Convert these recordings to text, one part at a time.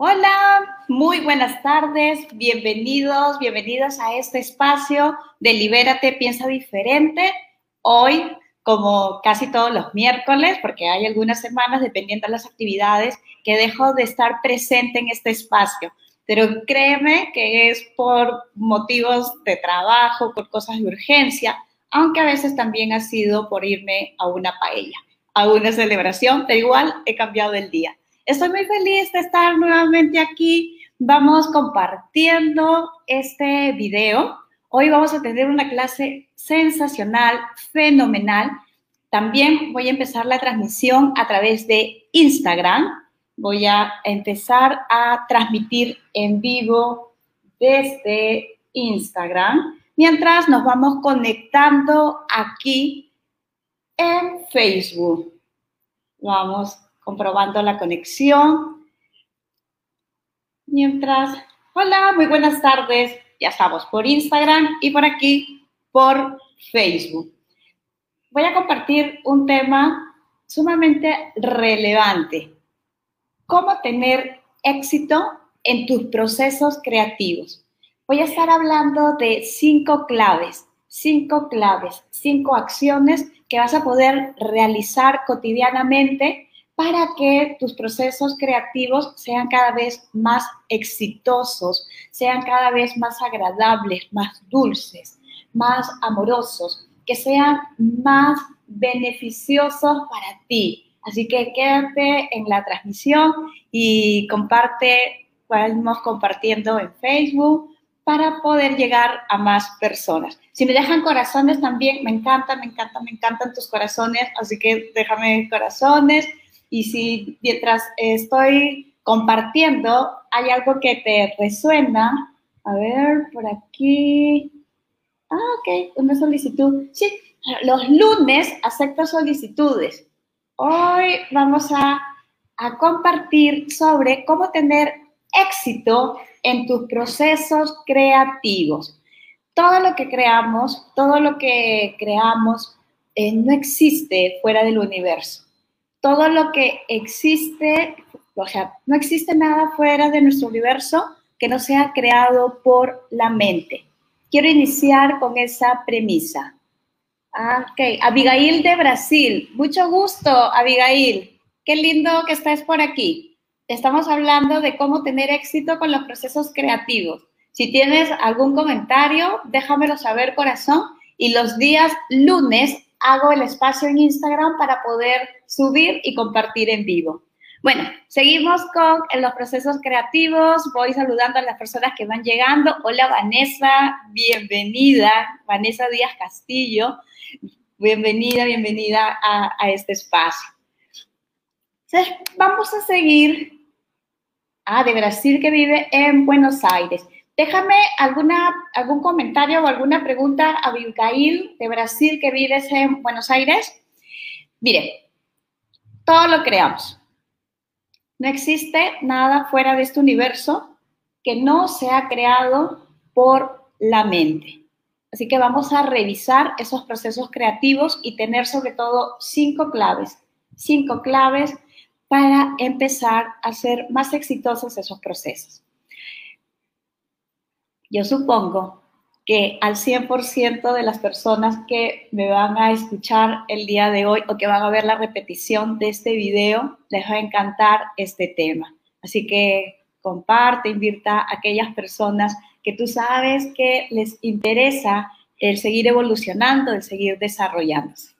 Hola, muy buenas tardes, bienvenidos, bienvenidas a este espacio de Libérate, piensa diferente. Hoy, como casi todos los miércoles, porque hay algunas semanas, dependiendo de las actividades, que dejo de estar presente en este espacio. Pero créeme que es por motivos de trabajo, por cosas de urgencia, aunque a veces también ha sido por irme a una paella, a una celebración, pero igual he cambiado el día. Estoy muy feliz de estar nuevamente aquí. Vamos compartiendo este video. Hoy vamos a tener una clase sensacional, fenomenal. También voy a empezar la transmisión a través de Instagram. Voy a empezar a transmitir en vivo desde Instagram, mientras nos vamos conectando aquí en Facebook. Vamos comprobando la conexión. Mientras, hola, muy buenas tardes. Ya estamos por Instagram y por aquí por Facebook. Voy a compartir un tema sumamente relevante. ¿Cómo tener éxito en tus procesos creativos? Voy a estar hablando de cinco claves, cinco claves, cinco acciones que vas a poder realizar cotidianamente para que tus procesos creativos sean cada vez más exitosos, sean cada vez más agradables, más dulces, más amorosos, que sean más beneficiosos para ti. Así que quédate en la transmisión y comparte, vamos compartiendo en Facebook para poder llegar a más personas. Si me dejan corazones también, me encanta, me encanta, me encantan tus corazones, así que déjame corazones y si mientras estoy compartiendo hay algo que te resuena, a ver, por aquí. Ah, ok, una solicitud. Sí, los lunes acepto solicitudes. Hoy vamos a, a compartir sobre cómo tener éxito en tus procesos creativos. Todo lo que creamos, todo lo que creamos eh, no existe fuera del universo todo lo que existe, o sea, no existe nada fuera de nuestro universo que no sea creado por la mente. Quiero iniciar con esa premisa. Ah, ok, Abigail de Brasil. Mucho gusto, Abigail. Qué lindo que estés por aquí. Estamos hablando de cómo tener éxito con los procesos creativos. Si tienes algún comentario, déjamelo saber, corazón. Y los días lunes hago el espacio en Instagram para poder subir y compartir en vivo. Bueno, seguimos con los procesos creativos. Voy saludando a las personas que van llegando. Hola Vanessa, bienvenida. Vanessa Díaz Castillo, bienvenida, bienvenida a, este espacio. Entonces, vamos a seguir. Ah, de Brasil que vive en Buenos Aires. Déjame algún comentario o alguna pregunta a Abigail de Brasil que vives en Buenos Aires. Mire, todo lo creamos. No existe nada fuera de este universo que no sea creado por la mente. Así que vamos a revisar esos procesos creativos y tener sobre todo cinco claves, cinco claves para empezar a ser más exitosos esos procesos. Yo supongo que al 100% de las personas que me van a escuchar el día de hoy o que van a ver la repetición de este video, les va a encantar este tema. Así que comparte, invita a aquellas personas que tú sabes que les interesa el seguir evolucionando, el seguir desarrollándose.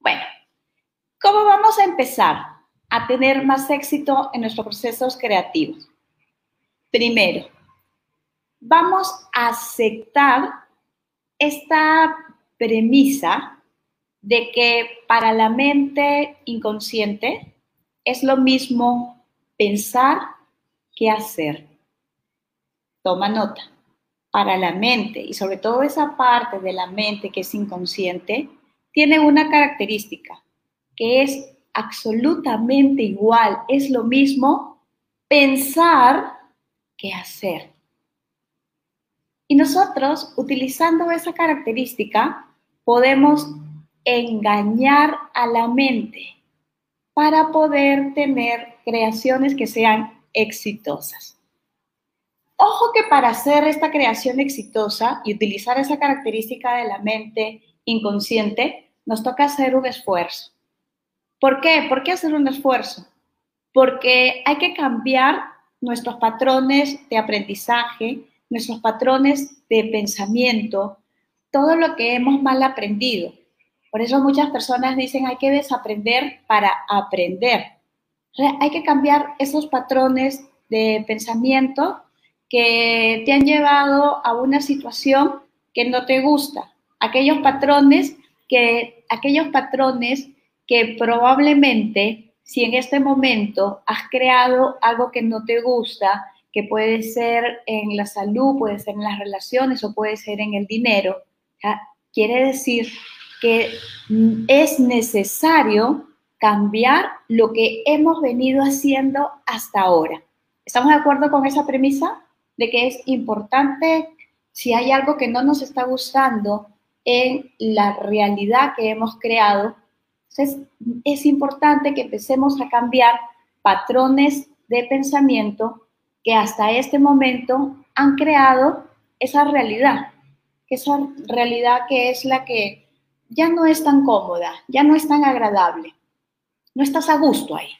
Bueno, ¿cómo vamos a empezar a tener más éxito en nuestros procesos creativos? Primero, vamos a aceptar esta premisa de que para la mente inconsciente es lo mismo pensar que hacer. Toma nota. Para la mente, y sobre todo esa parte de la mente que es inconsciente, tiene una característica, que es absolutamente igual, es lo mismo pensar que hacer. Y nosotros, utilizando esa característica, podemos engañar a la mente para poder tener creaciones que sean exitosas. Ojo que para hacer esta creación exitosa y utilizar esa característica de la mente inconsciente, nos toca hacer un esfuerzo. ¿Por qué? ¿Por qué hacer un esfuerzo? Porque hay que cambiar nuestros patrones de aprendizaje, nuestros patrones de pensamiento, todo lo que hemos mal aprendido. Por eso muchas personas dicen hay que desaprender para aprender. Hay que cambiar esos patrones de pensamiento que te han llevado a una situación que no te gusta. Aquellos patrones que, aquellos patrones que probablemente, si en este momento has creado algo que no te gusta, que puede ser en la salud, puede ser en las relaciones o puede ser en el dinero, quiere decir que es necesario cambiar lo que hemos venido haciendo hasta ahora. ¿Estamos de acuerdo con esa premisa? De que es importante, si hay algo que no nos está gustando en la realidad que hemos creado, es importante que empecemos a cambiar patrones de pensamiento que hasta este momento han creado esa realidad, esa realidad que es la que ya no es tan cómoda, ya no es tan agradable, no estás a gusto ahí.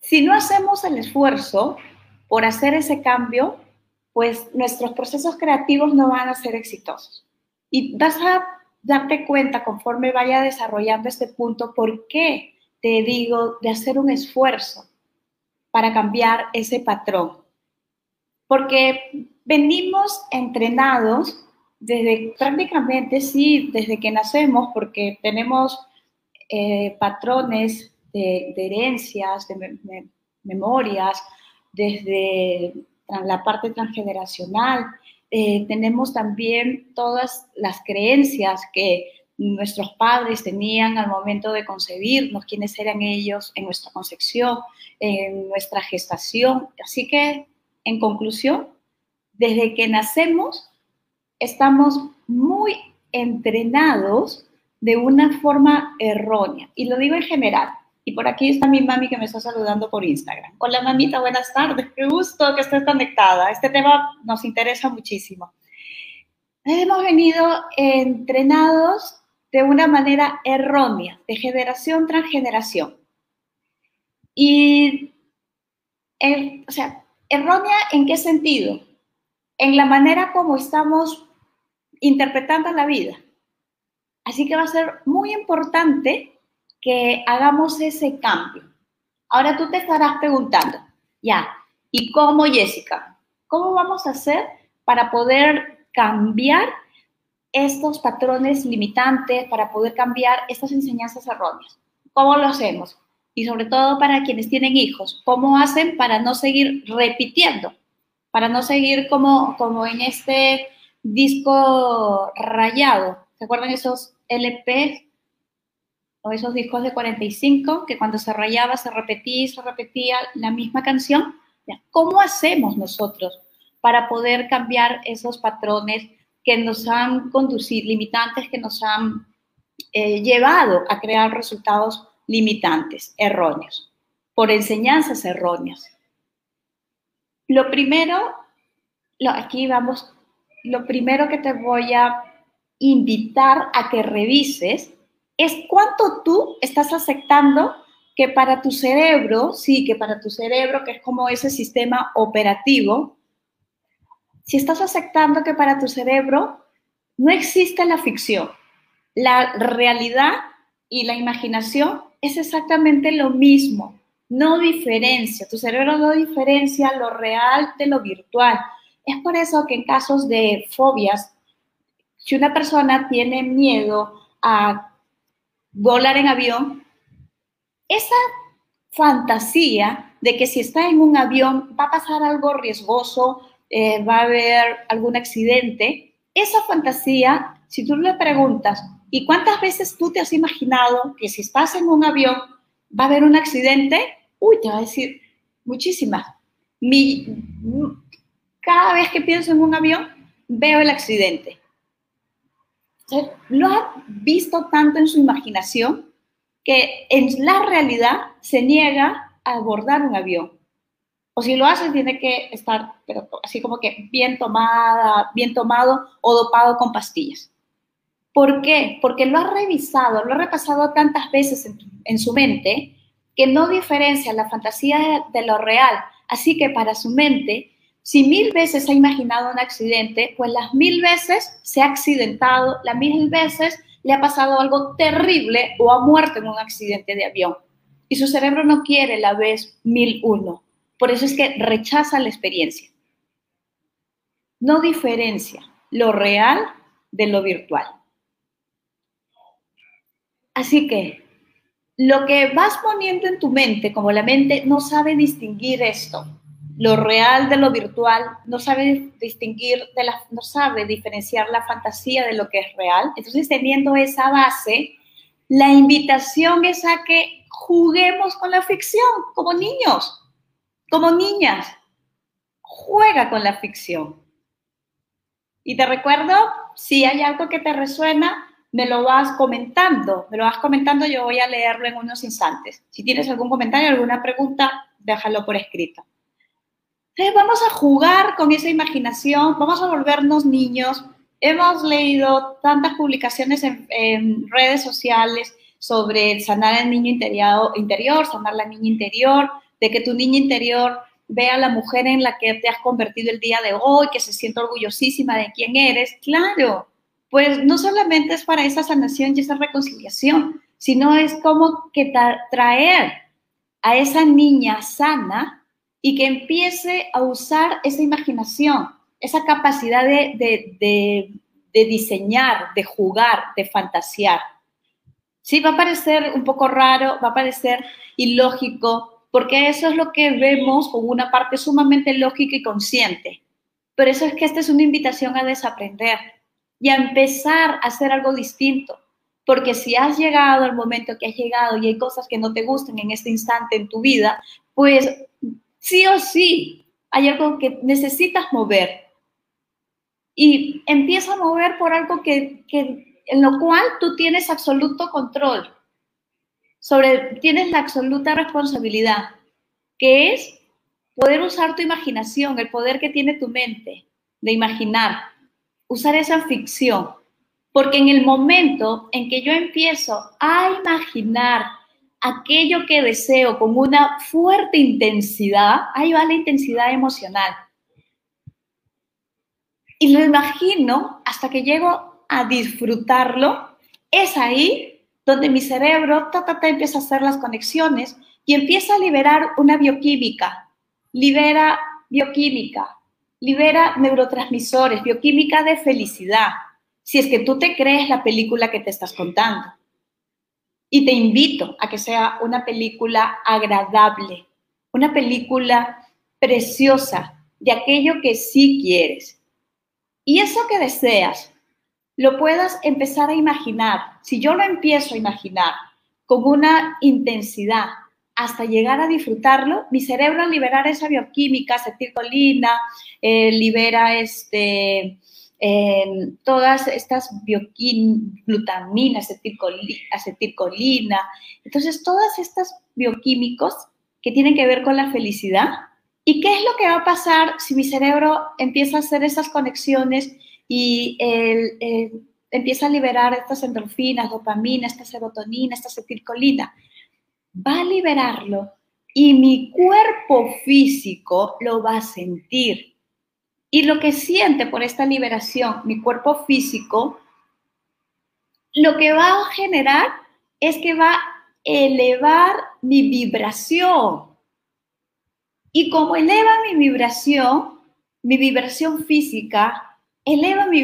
Si no hacemos el esfuerzo por hacer ese cambio, pues nuestros procesos creativos no van a ser exitosos. Y vas a darte cuenta conforme vaya desarrollando este punto por qué te digo de hacer un esfuerzo para cambiar ese patrón. Porque venimos entrenados desde prácticamente, sí, desde que nacemos, porque tenemos eh, patrones de, herencias, de memorias, desde la parte transgeneracional. Eh, tenemos también todas las creencias que nuestros padres tenían al momento de concebirnos, quiénes eran ellos en nuestra concepción, en nuestra gestación. Así que, en conclusión, desde que nacemos, estamos muy entrenados de una forma errónea. Y lo digo en general. Y por aquí está mi mami que me está saludando por Instagram. Hola mamita, buenas tardes. Qué gusto que estés conectada. Este tema nos interesa muchísimo. Hemos venido entrenados de una manera errónea, de generación tras generación. Y, o sea, errónea en qué sentido? En la manera como estamos interpretando la vida. Así que va a ser muy importante que hagamos ese cambio. Ahora tú te estarás preguntando, ya, ¿y cómo, Jessica? ¿Cómo vamos a hacer para poder cambiar estos patrones limitantes, para poder cambiar estas enseñanzas erróneas? ¿Cómo lo hacemos? Y sobre todo para quienes tienen hijos, ¿cómo hacen para no seguir repitiendo? Para no seguir como, como en este disco rayado. ¿Se acuerdan esos LP o esos discos de 45 que cuando se rayaba se repetía y se repetía la misma canción? ¿Cómo hacemos nosotros para poder cambiar esos patrones que nos han conducido, limitantes que nos han eh, llevado a crear resultados limitantes, erróneos, por enseñanzas erróneas? Lo primero, lo, aquí vamos lo primero que te voy a invitar a que revises es cuánto tú estás aceptando que para tu cerebro, sí, que para tu cerebro, que es como ese sistema operativo, si estás aceptando que para tu cerebro no existe la ficción, la realidad y la imaginación es exactamente lo mismo, no diferencia, tu cerebro no diferencia lo real de lo virtual. Es por eso que en casos de fobias, si una persona tiene miedo a volar en avión, esa fantasía de que si está en un avión va a pasar algo riesgoso, eh, va a haber algún accidente, esa fantasía, si tú le preguntas, ¿y cuántas veces tú te has imaginado que si estás en un avión va a haber un accidente? Uy, te va a decir muchísimas. Mi, cada vez que pienso en un avión, veo el accidente. Lo ha visto tanto en su imaginación que en la realidad se niega a abordar un avión. O si lo hace, tiene que estar así como que bien tomada, bien tomado o dopado con pastillas. ¿Por qué? Porque lo ha revisado, lo ha repasado tantas veces en, su mente que no diferencia la fantasía de lo real. Así que para su mente, si mil veces ha imaginado un accidente, pues las mil veces se ha accidentado, las mil veces le ha pasado algo terrible o ha muerto en un accidente de avión. Y su cerebro no quiere la vez mil uno. Por eso es que rechaza la experiencia. No diferencia lo real de lo virtual. Así que lo que vas poniendo en tu mente, como la mente no sabe distinguir esto, lo real de lo virtual, no sabe distinguir, de la, no sabe diferenciar la fantasía de lo que es real. Entonces, teniendo esa base, la invitación es a que juguemos con la ficción como niños, como niñas. Juega con la ficción. Y te recuerdo, si hay algo que te resuena, me lo vas comentando, me lo vas comentando, yo voy a leerlo en unos instantes. Si tienes algún comentario, alguna pregunta, déjalo por escrito. Entonces vamos a jugar con esa imaginación, vamos a volvernos niños. Hemos leído tantas publicaciones en, redes sociales sobre sanar al niño interior, interior, sanar la niña interior, de que tu niña interior vea a la mujer en la que te has convertido el día de hoy, que se sienta orgullosísima de quién eres. Claro, pues no solamente es para esa sanación y esa reconciliación, sino es como que traer a esa niña sana y que empiece a usar esa imaginación, esa capacidad de, diseñar, de jugar, de fantasear. Sí, va a parecer un poco raro, va a parecer ilógico, porque eso es lo que vemos con una parte sumamente lógica y consciente. Pero eso es que esta es una invitación a desaprender y a empezar a hacer algo distinto. Porque si has llegado al momento que has llegado y hay cosas que no te gustan en este instante en tu vida, pues sí o sí hay algo que necesitas mover. Y empieza a mover por algo que, en lo cual tú tienes absoluto control. Sobre, tienes la absoluta responsabilidad, que es poder usar tu imaginación, el poder que tiene tu mente de imaginar, usar esa ficción. Porque en el momento en que yo empiezo a imaginar aquello que deseo con una fuerte intensidad, ahí va la intensidad emocional. Y lo imagino hasta que llego a disfrutarlo, es ahí donde mi cerebro ta, empieza a hacer las conexiones y empieza a liberar una bioquímica, libera bioquímica, libera neurotransmisores, bioquímica de felicidad, si es que tú te crees la película que te estás contando. Y te invito a que sea una película agradable, una película preciosa de aquello que sí quieres. Y eso que deseas, lo puedas empezar a imaginar. Si yo lo empiezo a imaginar con una intensidad hasta llegar a disfrutarlo, mi cerebro al liberar esa bioquímica, acetilcolina, eh, libera este, todas estas glutaminas, acetilcolina, entonces todas estas bioquímicos que tienen que ver con la felicidad. ¿Y qué es lo que va a pasar si mi cerebro empieza a hacer esas conexiones y empieza a liberar estas endorfinas, dopamina, esta serotonina, esta acetilcolina? Va a liberarlo y mi cuerpo físico lo va a sentir y lo que siente por esta liberación mi cuerpo físico, lo que va a generar es que va a elevar mi vibración. Y como eleva mi vibración, mi vibración física, eleva mi,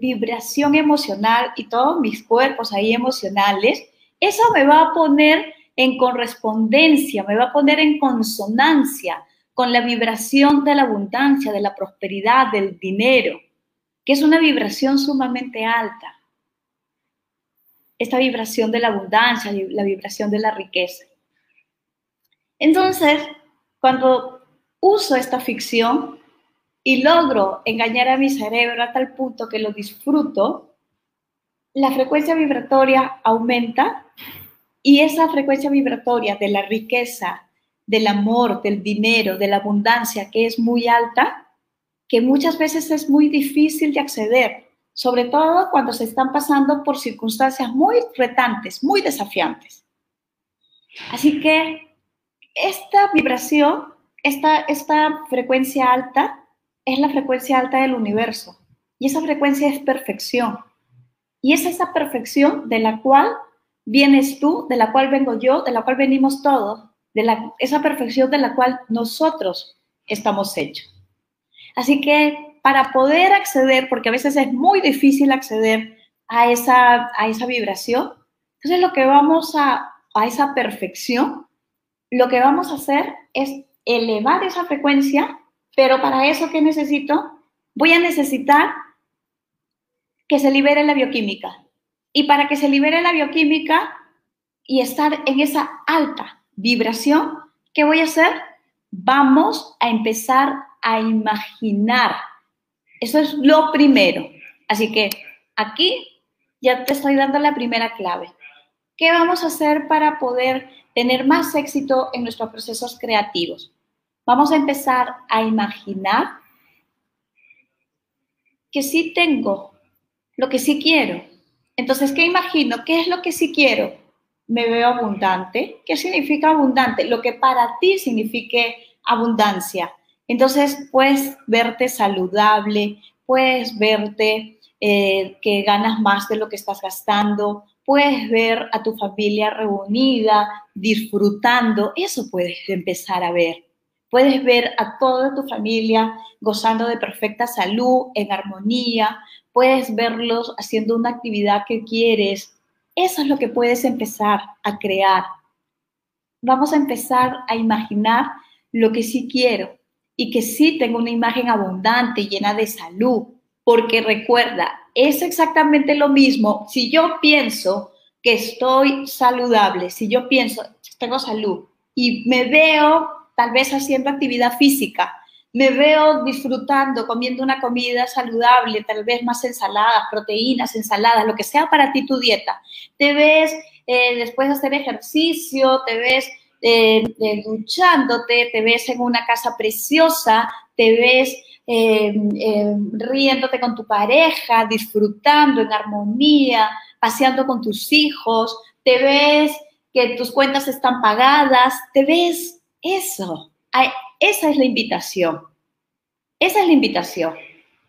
vibración emocional y todos mis cuerpos ahí emocionales, eso me va a poner en correspondencia, me va a poner en consonancia con la vibración de la abundancia, de la prosperidad, del dinero, que es una vibración sumamente alta. Esta vibración de la abundancia, la vibración de la riqueza. Entonces, cuando uso esta ficción y logro engañar a mi cerebro a tal punto que lo disfruto, la frecuencia vibratoria aumenta y esa frecuencia vibratoria de la riqueza, del amor, del dinero, de la abundancia que es muy alta, que muchas veces es muy difícil de acceder, sobre todo cuando se están pasando por circunstancias muy retantes, muy desafiantes. Así que esta vibración, esta, esta frecuencia alta, es la frecuencia alta del universo. Y esa frecuencia es perfección. Y es esa perfección de la cual vienes tú, de la cual vengo yo, de la cual venimos todos, de esa perfección de la cual nosotros estamos hechos. Así que para poder acceder, porque a veces es muy difícil acceder a esa, a esa vibración, entonces lo que vamos a, a esa perfección, lo que vamos a hacer es elevar esa frecuencia, pero para eso, ¿qué necesito? Voy a necesitar que se libere la bioquímica. Y para que se libere la bioquímica y estar en esa alta vibración, ¿qué voy a hacer? Vamos a empezar a imaginar. Eso es lo primero. Así que aquí ya te estoy dando la primera clave. ¿Qué vamos a hacer para poder tener más éxito en nuestros procesos creativos? Vamos a empezar a imaginar que sí tengo lo que sí quiero. Entonces, ¿qué imagino? ¿Qué es lo que sí quiero? Me veo abundante. ¿Qué significa abundante? Lo que para ti signifique abundancia. Entonces, puedes verte saludable, puedes verte eh, que ganas más de lo que estás gastando, puedes ver a tu familia reunida, disfrutando, eso puedes empezar a ver. Puedes ver a toda tu familia gozando de perfecta salud, en armonía, puedes verlos haciendo una actividad que quieres. Eso es lo que puedes empezar a crear. Vamos a empezar a imaginar lo que sí quiero y que sí tengo una imagen abundante, llena de salud, porque recuerda, es exactamente lo mismo si yo pienso que estoy saludable, si yo pienso, tengo salud y me veo tal vez haciendo actividad física, me veo disfrutando, comiendo una comida saludable, tal vez más ensaladas, proteínas, ensaladas, lo que sea para ti tu dieta. Te ves eh, después de hacer ejercicio, te ves eh, duchándote, te ves en una casa preciosa, te ves eh, riéndote con tu pareja, disfrutando en armonía, paseando con tus hijos, te ves que tus cuentas están pagadas, te ves eso. Esa es la invitación. Esa es la invitación.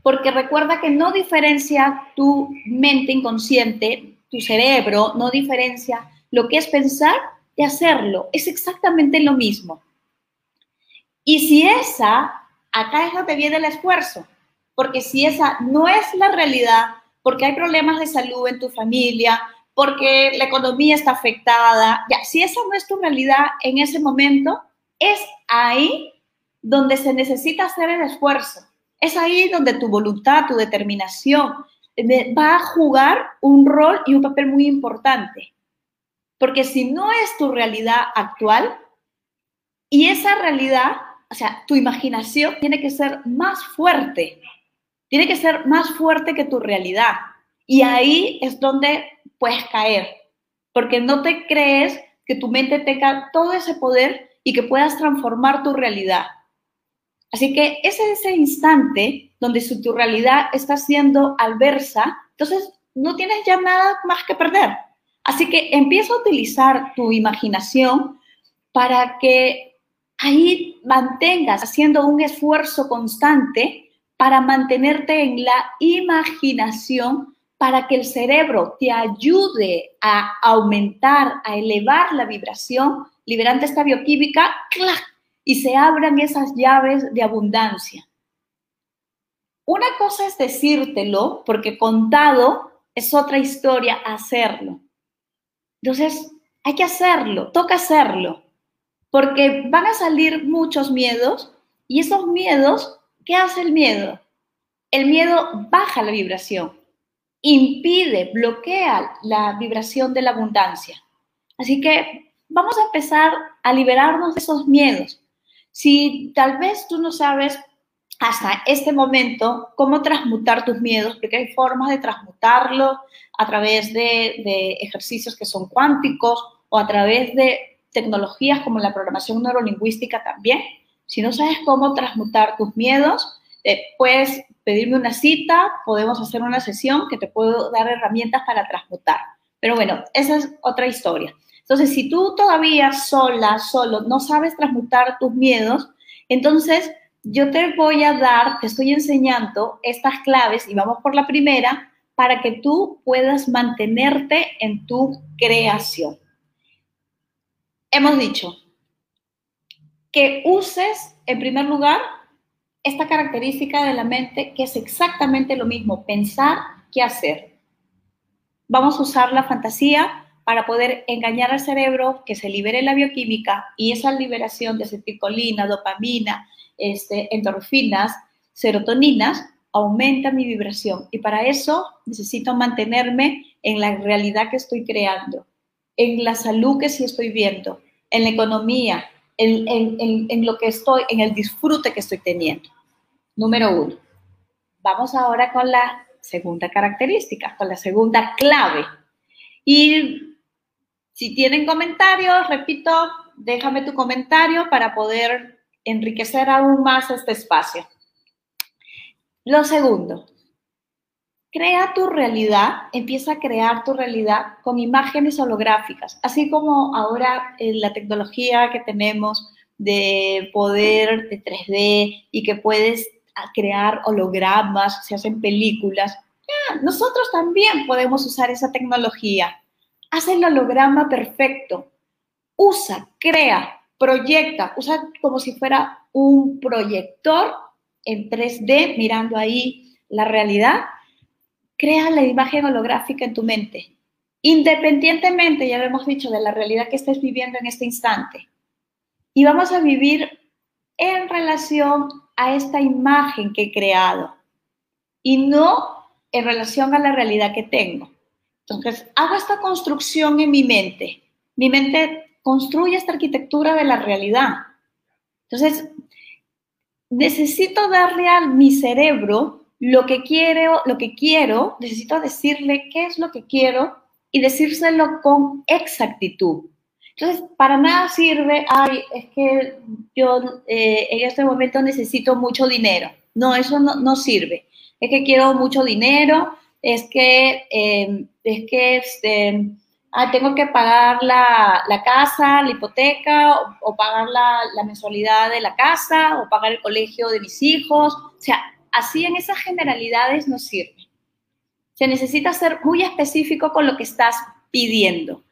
Porque recuerda que no diferencia tu mente inconsciente, tu cerebro, no diferencia lo que es pensar de hacerlo. Es exactamente lo mismo. Y si esa, acá es donde viene el esfuerzo. Porque si esa no es la realidad, porque hay problemas de salud en tu familia, porque la economía está afectada, ya, si esa no es tu realidad en ese momento, es ahí donde se necesita hacer el esfuerzo. Es ahí donde tu voluntad, tu determinación eh, va a jugar un rol y un papel muy importante. Porque si no es tu realidad actual y esa realidad, o sea, tu imaginación tiene que ser más fuerte, tiene que ser más fuerte que tu realidad. Y ahí es donde puedes caer, porque no te crees que tu mente tenga todo ese poder y que puedas transformar tu realidad. Así que es ese instante donde si tu realidad está siendo adversa, entonces no tienes ya nada más que perder. Así que empieza a utilizar tu imaginación para que ahí mantengas haciendo un esfuerzo constante para mantenerte en la imaginación para que el cerebro te ayude a aumentar, a elevar la vibración liberando esta bioquímica, ¡clac! y se abran esas llaves de abundancia. Una cosa es decírtelo, porque contado es otra historia hacerlo. Entonces, hay que hacerlo, toca hacerlo, porque van a salir muchos miedos y esos miedos, ¿qué hace el miedo? El miedo baja la vibración, impide, bloquea la vibración de la abundancia. Así que vamos a empezar a liberarnos de esos miedos. Si tal vez tú no sabes hasta este momento cómo transmutar tus miedos, porque hay formas de transmutarlo a través de, ejercicios que son cuánticos o a través de tecnologías como la programación neurolingüística también. Si no sabes cómo transmutar tus miedos, eh, puedes pedirme una cita, podemos hacer una sesión que te puedo dar herramientas para transmutar. Pero bueno, esa es otra historia. Entonces, si tú todavía sola, solo, no sabes transmutar tus miedos, entonces yo te voy a dar, te estoy enseñando estas claves y vamos por la primera para que tú puedas mantenerte en tu creación. Hemos dicho que uses en primer lugar esta característica de la mente que es exactamente lo mismo, pensar que hacer. Vamos a usar la fantasía para poder engañar al cerebro, que se libere la bioquímica y esa liberación de acetilcolina, dopamina, este, endorfinas, serotoninas, aumenta mi vibración. Y para eso necesito mantenerme en la realidad que estoy creando, en la salud que sí estoy viendo, en la economía, en, en lo que estoy, en el disfrute que estoy teniendo. Número uno. Vamos ahora con la segunda característica, con la segunda clave. Y si tienen comentarios, repito, déjame tu comentario para poder enriquecer aún más este espacio. Lo segundo, crea tu realidad, empieza a crear tu realidad con imágenes holográficas, así como ahora en la tecnología que tenemos de poder de 3D y que puedes crear hologramas, se hacen películas. nosotros también podemos usar esa tecnología Haz el holograma perfecto. Usa, crea, proyecta, usa como si fuera un proyector en 3D, mirando ahí la realidad. Crea la imagen holográfica en tu mente, independientemente, ya lo hemos dicho, de la realidad que estés viviendo en este instante. Y vamos a vivir en relación a esta imagen que he creado y no en relación a la realidad que tengo. Entonces, hago esta construcción en mi mente. Mi mente construye esta arquitectura de la realidad. Entonces, necesito darle a mi cerebro lo que quiero, lo que quiero, necesito decirle qué es lo que quiero y decírselo con exactitud. Entonces, para nada sirve, ay, es que yo eh, en este momento necesito mucho dinero. No, eso no, no sirve. Es que quiero mucho dinero, es que, em, es que este, ah, tengo que pagar la, casa, la hipoteca, o, pagar la, la, mensualidad de la casa, o pagar el colegio de mis hijos. O sea, así en esas generalidades no sirve. Se necesita ser muy específico con lo que estás pidiendo,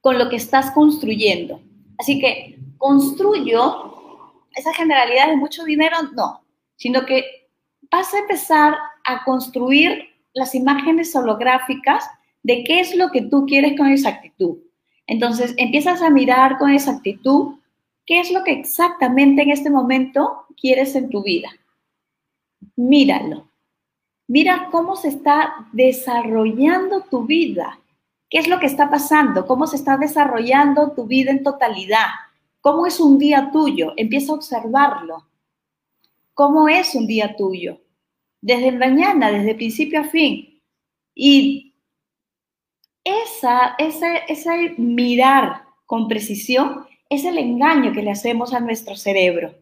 con lo que estás construyendo. Así que construyo esas generalidades de mucho dinero, no, sino que vas a empezar a construir las imágenes holográficas de qué es lo que tú quieres con exactitud. Entonces, empiezas a mirar con exactitud qué es lo que exactamente en este momento quieres en tu vida. Míralo. Mira cómo se está desarrollando tu vida. ¿Qué es lo que está pasando? ¿Cómo se está desarrollando tu vida en totalidad? ¿Cómo es un día tuyo? Empieza a observarlo. ¿Cómo es un día tuyo? Desde mañana, desde principio a fin. Y esa, ese, ese mirar con precisión es el engaño que le hacemos a nuestro cerebro.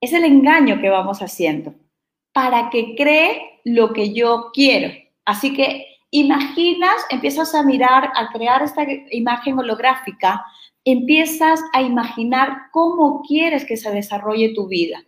Es el engaño que vamos haciendo para que cree lo que yo quiero. Así que imaginas, empiezas a mirar, a crear esta imagen holográfica, empiezas a imaginar cómo quieres que se desarrolle tu vida.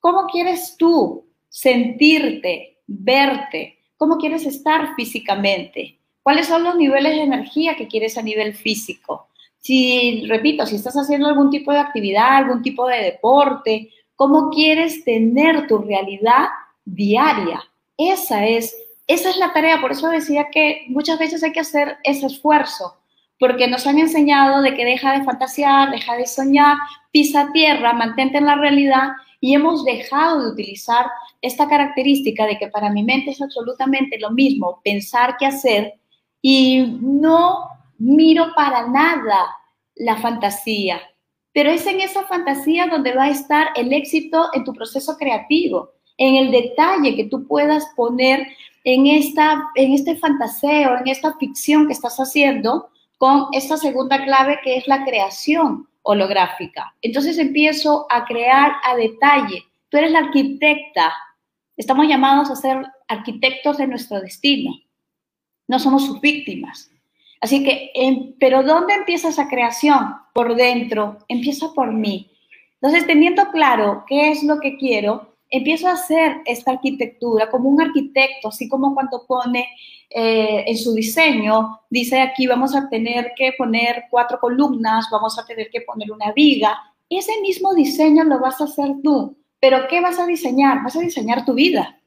¿Cómo quieres tú sentirte, verte, cómo quieres estar físicamente, cuáles son los niveles de energía que quieres a nivel físico. Si, repito, si estás haciendo algún tipo de actividad, algún tipo de deporte, cómo quieres tener tu realidad diaria. Esa es, esa es la tarea. Por eso decía que muchas veces hay que hacer ese esfuerzo, porque nos han enseñado de que deja de fantasear, deja de soñar, pisa tierra, mantente en la realidad y hemos dejado de utilizar esta característica de que para mi mente es absolutamente lo mismo pensar que hacer y no miro para nada la fantasía. Pero es en esa fantasía donde va a estar el éxito en tu proceso creativo, en el detalle que tú puedas poner en, esta, en este fantaseo, en esta ficción que estás haciendo, con esta segunda clave que es la creación holográfica. Entonces empiezo a crear a detalle. Tú eres la arquitecta. Estamos llamados a ser arquitectos de nuestro destino. No somos sus víctimas. Así que, pero ¿dónde empieza esa creación? Por dentro, empieza por mí. Entonces, teniendo claro qué es lo que quiero, empiezo a hacer esta arquitectura como un arquitecto, así como cuando pone eh, en su diseño, dice aquí vamos a tener que poner cuatro columnas, vamos a tener que poner una viga. Ese mismo diseño lo vas a hacer tú, pero ¿qué vas a diseñar? Vas a diseñar tu vida.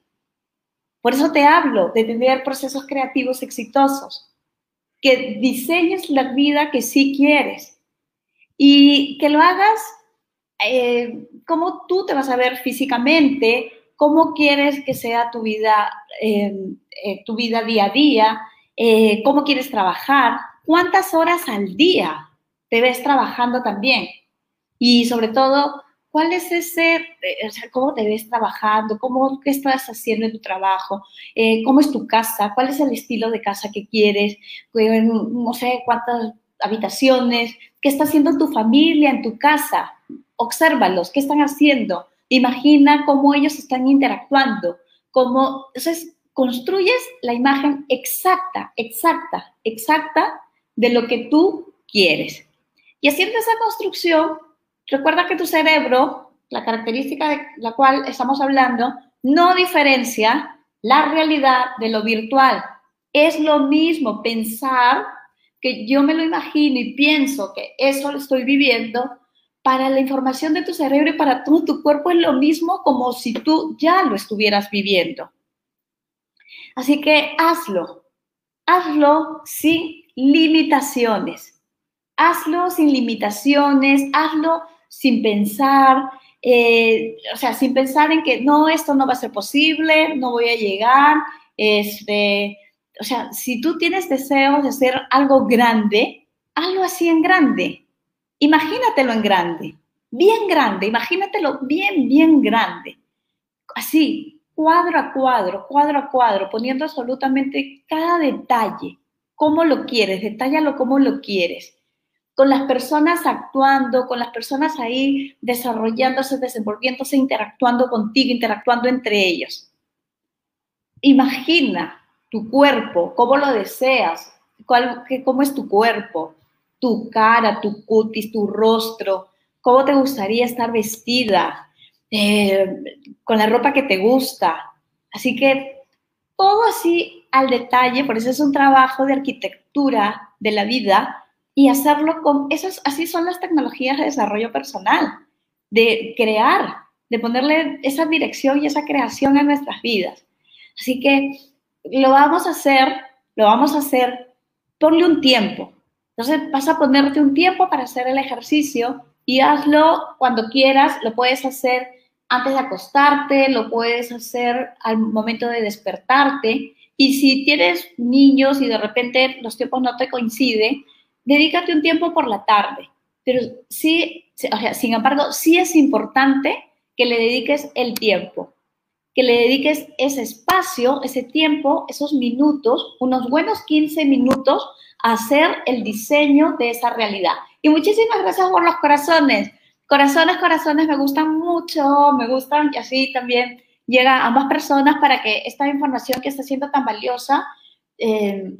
Por eso te hablo de tener procesos creativos exitosos, que diseñes la vida que sí quieres y que lo hagas eh, cómo tú te vas a ver físicamente, cómo quieres que sea tu vida, eh, eh, tu vida día a día, cómo quieres trabajar, cuántas horas al día te ves trabajando también. Y sobre todo, cuál es ese, cómo te ves trabajando, cómo, qué estás haciendo en tu trabajo, cómo es tu casa, cuál es el estilo de casa que quieres, no sé cuántas habitaciones, qué está haciendo tu familia en tu casa obsérvalos, qué están haciendo, imagina cómo ellos están interactuando, cómo, entonces construyes la imagen exacta, exacta, exacta de lo que tú quieres. Y haciendo esa construcción, recuerda que tu cerebro, la característica de la cual estamos hablando, no diferencia la realidad de lo virtual. Es lo mismo pensar que yo me lo imagino y pienso que eso lo estoy viviendo para la información de tu cerebro y para todo tu cuerpo es lo mismo como si tú ya lo estuvieras viviendo. Así que hazlo, hazlo sin limitaciones, hazlo sin limitaciones, hazlo sin pensar, eh, o sea, sin pensar en que no, esto no va a ser posible, no voy a llegar, este, o sea, si tú tienes deseos de hacer algo grande, hazlo así en grande Imagínatelo en grande, bien grande, imagínatelo bien, bien grande. Así, cuadro a cuadro, cuadro a cuadro, poniendo absolutamente cada detalle, cómo lo quieres, detállalo cómo lo quieres. Con las personas actuando, con las personas ahí desarrollándose, desenvolviéndose, interactuando contigo, interactuando entre ellos. Imagina tu cuerpo, cómo lo deseas, cuál, cómo es tu cuerpo, tu cara, tu cutis, tu rostro, cómo te gustaría estar vestida, eh, con la ropa que te gusta. Así que todo así al detalle, por eso es un trabajo de arquitectura de la vida y hacerlo con, esas, así son las tecnologías de desarrollo personal, de crear, de ponerle esa dirección y esa creación a nuestras vidas. Así que lo vamos a hacer, lo vamos a hacer, ponle un tiempo, entonces vas a ponerte un tiempo para hacer el ejercicio y hazlo cuando quieras, lo puedes hacer antes de acostarte, lo puedes hacer al momento de despertarte. Y si tienes niños y de repente los tiempos no te coinciden, dedícate un tiempo por la tarde. Pero sí, o sea, sin embargo, sí es importante que le dediques el tiempo, que le dediques ese espacio, ese tiempo, esos minutos, unos buenos 15 minutos hacer el diseño de esa realidad. Y muchísimas gracias por los corazones. Corazones, corazones, me gustan mucho, me gustan y así también llega a más personas para que esta información que está siendo tan valiosa, eh,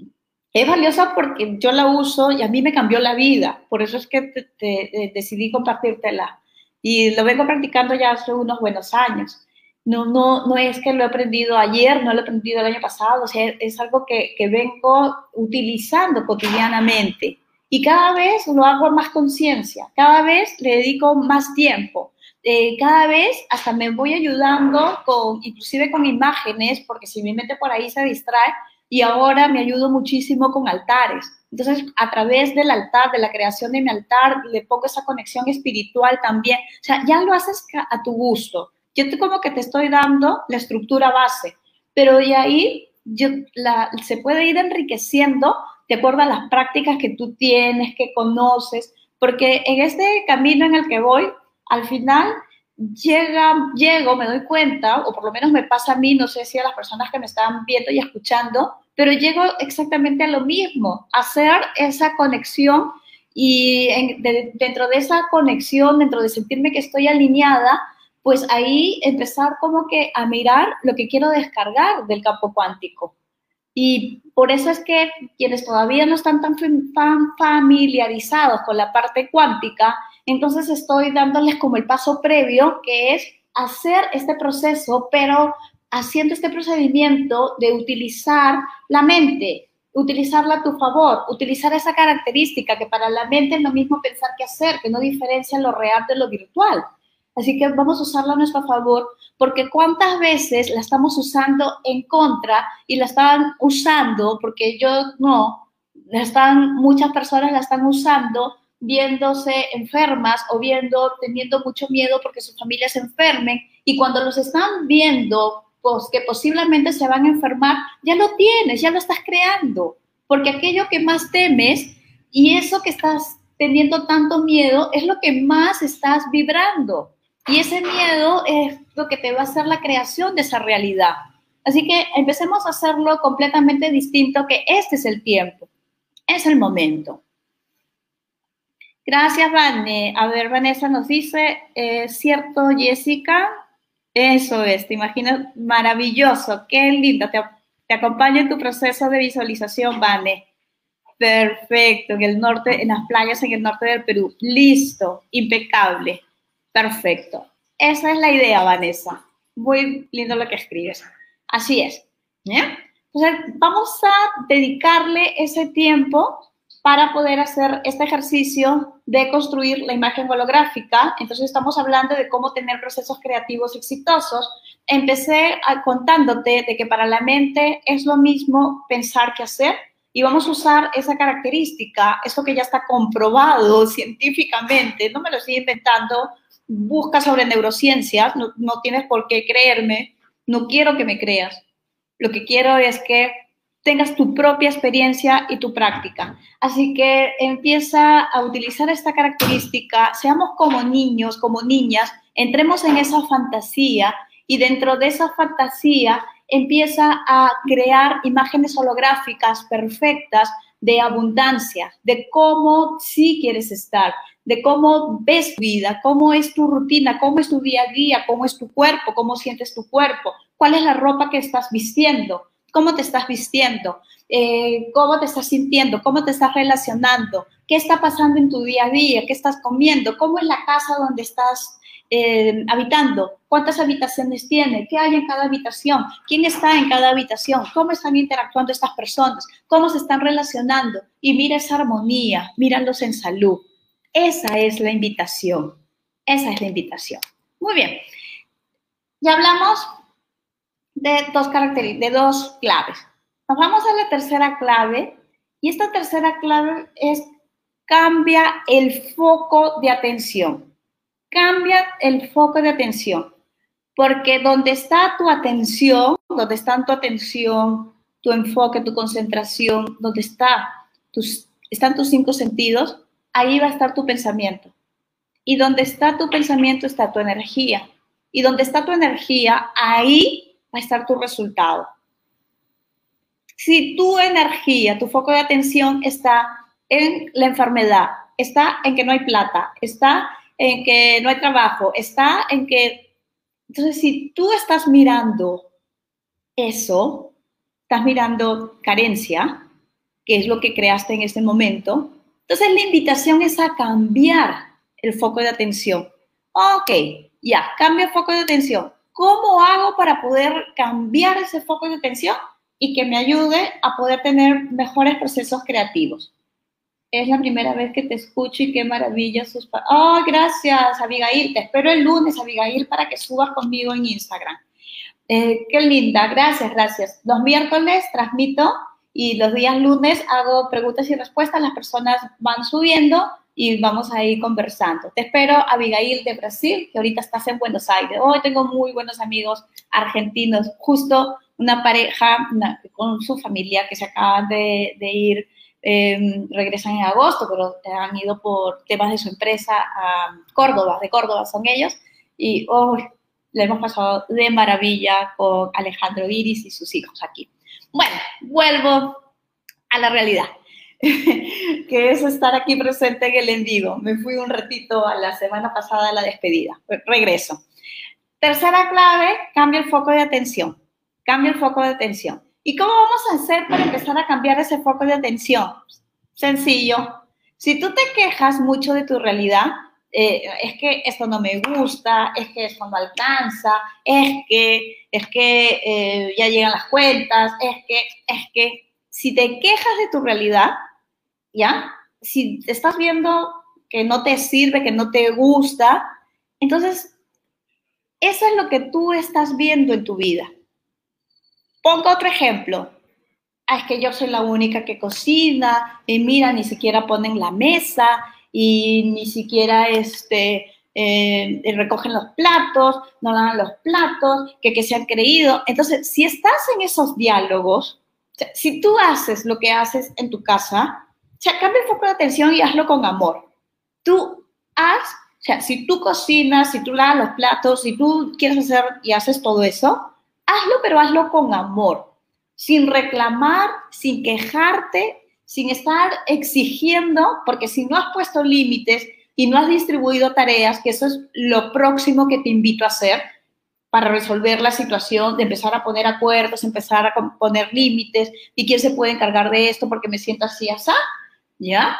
es valiosa porque yo la uso y a mí me cambió la vida. Por eso es que decidí compartírtela. Y lo vengo practicando ya hace unos buenos años no, no, no es que lo he aprendido ayer, no lo he aprendido el año pasado, o sea, es algo que, que vengo utilizando cotidianamente. Y cada vez lo hago más conciencia, cada vez le dedico más tiempo, eh, cada vez hasta me voy ayudando con, inclusive con imágenes, porque si mi mente por ahí se distrae, y ahora me ayudo muchísimo con altares. Entonces, a través del altar, de la creación de mi altar, le pongo esa conexión espiritual también. O sea, ya lo haces a tu gusto. Yo te, como que te estoy dando la estructura base, pero de ahí yo, la, se puede ir enriqueciendo de acuerdo a las prácticas que tú tienes, que conoces, porque en este camino en el que voy, al final llega, llego, me doy cuenta, o por lo menos me pasa a mí, no sé si a las personas que me están viendo y escuchando, pero llego exactamente a lo mismo, hacer esa conexión y dentro de esa conexión, dentro de sentirme que estoy alineada, pues ahí empezar como que a mirar lo que quiero descargar del campo cuántico. Y por eso es que quienes todavía no están tan, familiarizados con la parte cuántica, entonces estoy dándoles como el paso previo, que es hacer este proceso, pero haciendo este procedimiento de utilizar la mente, utilizarla a tu favor, utilizar esa característica que para la mente es lo mismo pensar que hacer, que no diferencia lo real de lo virtual. Así que vamos a usarla a nuestro favor, porque cuántas veces la estamos usando en contra y la están usando, porque yo no, están, muchas personas la están usando viéndose enfermas o viendo, teniendo mucho miedo porque su familia se enfermen y cuando los están viendo pues, que posiblemente se van a enfermar, ya lo tienes, ya lo estás creando, porque aquello que más temes y eso que estás teniendo tanto miedo es lo que más estás vibrando. Y ese miedo es lo que te va a hacer la creación de esa realidad. Así que empecemos a hacerlo completamente distinto, que este es el tiempo, es el momento. Gracias, Vane. A ver, Vanessa nos dice, eh, ¿cierto, Jessica? Eso es, te imaginas, maravilloso, qué lindo. Te, te acompaño en tu proceso de visualización, Vane. Perfecto, en el norte, en las playas en el norte del Perú. Listo, impecable. Perfecto. Esa es la idea, Vanessa. Muy lindo lo que escribes. Así es. Entonces, vamos a dedicarle ese tiempo para poder hacer este ejercicio de construir la imagen holográfica. Entonces estamos hablando de cómo tener procesos creativos exitosos. Empecé contándote de que para la mente es lo mismo pensar que hacer y vamos a usar esa característica, eso que ya está comprobado científicamente, no me lo estoy inventando, busca sobre neurociencias, no, tienes por qué creerme, no quiero que me creas. Lo que quiero es que tengas tu propia experiencia y tu práctica. Así que empieza a utilizar esta característica, seamos como niños, como niñas, entremos en esa fantasía y dentro de esa fantasía empieza a crear imágenes holográficas perfectas de abundancia, de cómo sí quieres estar, de cómo ves vida, cómo es tu rutina, cómo es tu día a día, cómo es tu cuerpo, cómo sientes tu cuerpo, cuál es la ropa que estás vistiendo cómo te estás vistiendo, eh, cómo te estás sintiendo, cómo te estás relacionando, qué está pasando en tu día a día, qué estás comiendo, cómo es la casa donde estás eh, habitando, cuántas habitaciones tiene, qué hay en cada habitación, quién está en cada habitación, cómo están interactuando estas personas, cómo se están relacionando. Y mira esa armonía, míralos en salud. Esa es la invitación. Esa es la invitación. Muy bien. Ya hablamos de dos de dos claves. Nos vamos a la tercera clave y esta tercera clave es cambia el foco de atención. Cambia el foco de atención. Porque donde está tu atención, donde está tu atención, tu enfoque, tu concentración, donde está tus, están tus cinco sentidos, ahí va a estar tu pensamiento. Y donde está tu pensamiento está tu energía. Y donde está tu energía, ahí a estar tu resultado. Si tu energía, tu foco de atención está en la enfermedad, está en que no hay plata, está en que no hay trabajo, está en que... Entonces, si tú estás mirando eso, estás mirando carencia, que es lo que creaste en este momento, entonces la invitación es a cambiar el foco de atención. Ok, ya, cambia el foco de atención. ¿Cómo hago para poder cambiar ese foco de atención y que me ayude a poder tener mejores procesos creativos? Es la primera vez que te escucho y qué maravilla sus... ¡Oh, gracias, Abigail! Te espero el lunes, Abigail, para que subas conmigo en Instagram. Eh, qué linda, gracias, gracias. Los miércoles transmito y los días lunes hago preguntas y respuestas. Las personas van subiendo y vamos a ir conversando. Te espero, Abigail de Brasil, que ahorita estás en Buenos Aires. Hoy tengo muy buenos amigos argentinos, justo una pareja con su familia que se acaban de, ir, em, regresan en agosto, pero han ido por temas de su empresa a Córdoba, de Córdoba son ellos, y hoy le hemos pasado de maravilla con Alejandro Iris y sus hijos aquí. Bueno, vuelvo a la realidad, que es estar aquí presente en el en vivo. Me fui un ratito a la semana pasada a la despedida. Regreso. Tercera clave, cambia el foco de atención. Cambia el foco de atención. ¿Y cómo vamos a hacer para empezar a cambiar ese foco de atención? Sencillo. Si tú te quejas mucho de tu realidad, eh, es que esto no me gusta, es que esto no alcanza, es que, es que eh, ya llegan las cuentas, es que, es que, si te quejas de tu realidad, ¿ya? Si estás viendo que no te sirve, que no te gusta, entonces eso es lo que tú estás viendo en tu vida. Pongo otro ejemplo. Ah, es que yo soy la única que cocina, y mira, ni siquiera ponen la mesa, y ni siquiera este, eh, recogen los platos, no lavan los platos, que, que se han creído. Entonces, si estás en esos diálogos, si tú haces lo que haces en tu casa, o sea, cambia el foco de atención y hazlo con amor. Tú haz, o sea, si tú cocinas, si tú lavas los platos, si tú quieres hacer y haces todo eso, hazlo, pero hazlo con amor, sin reclamar, sin quejarte, sin estar exigiendo, porque si no has puesto límites y no has distribuido tareas, que eso es lo próximo que te invito a hacer para resolver la situación, de empezar a poner acuerdos, empezar a poner límites, y quién se puede encargar de esto porque me siento así, así, ¿ya?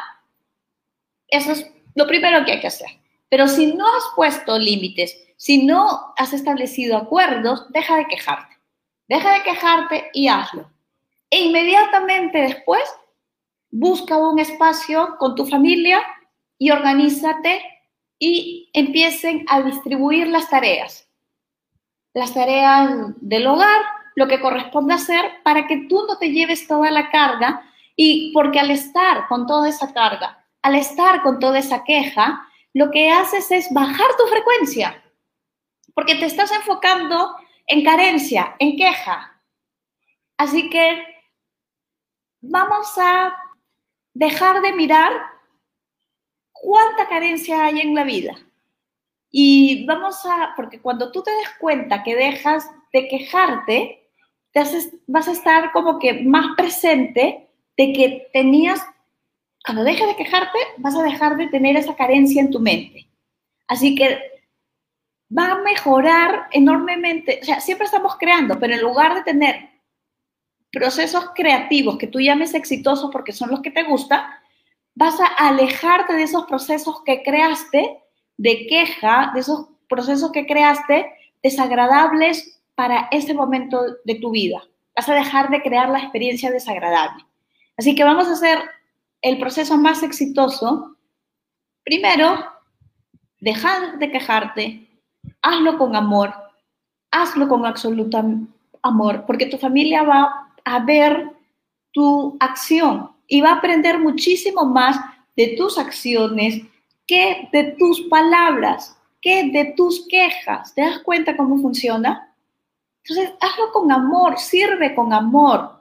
Eso es lo primero que hay que hacer. Pero si no has puesto límites, si no has establecido acuerdos, deja de quejarte. Deja de quejarte y hazlo. E inmediatamente después busca un espacio con tu familia y organízate y empiecen a distribuir las tareas. Las tareas del hogar, lo que corresponde hacer para que tú no te lleves toda la carga y porque al estar con toda esa carga, al estar con toda esa queja, lo que haces es bajar tu frecuencia, porque te estás enfocando en carencia, en queja. Así que vamos a dejar de mirar cuánta carencia hay en la vida. Y vamos a, porque cuando tú te des cuenta que dejas de quejarte, te vas a estar como que más presente de que tenías, cuando dejes de quejarte, vas a dejar de tener esa carencia en tu mente. Así que va a mejorar enormemente, o sea, siempre estamos creando, pero en lugar de tener procesos creativos que tú llames exitosos porque son los que te gustan, vas a alejarte de esos procesos que creaste de queja, de esos procesos que creaste desagradables para ese momento de tu vida. Vas a dejar de crear la experiencia desagradable. Así que vamos a hacer el proceso más exitoso. Primero, dejar de quejarte, hazlo con amor, hazlo con absoluto amor, porque tu familia va a ver tu acción y va a aprender muchísimo más de tus acciones que de tus palabras, que de tus quejas. ¿Te das cuenta cómo funciona? Entonces, hazlo con amor, sirve con amor.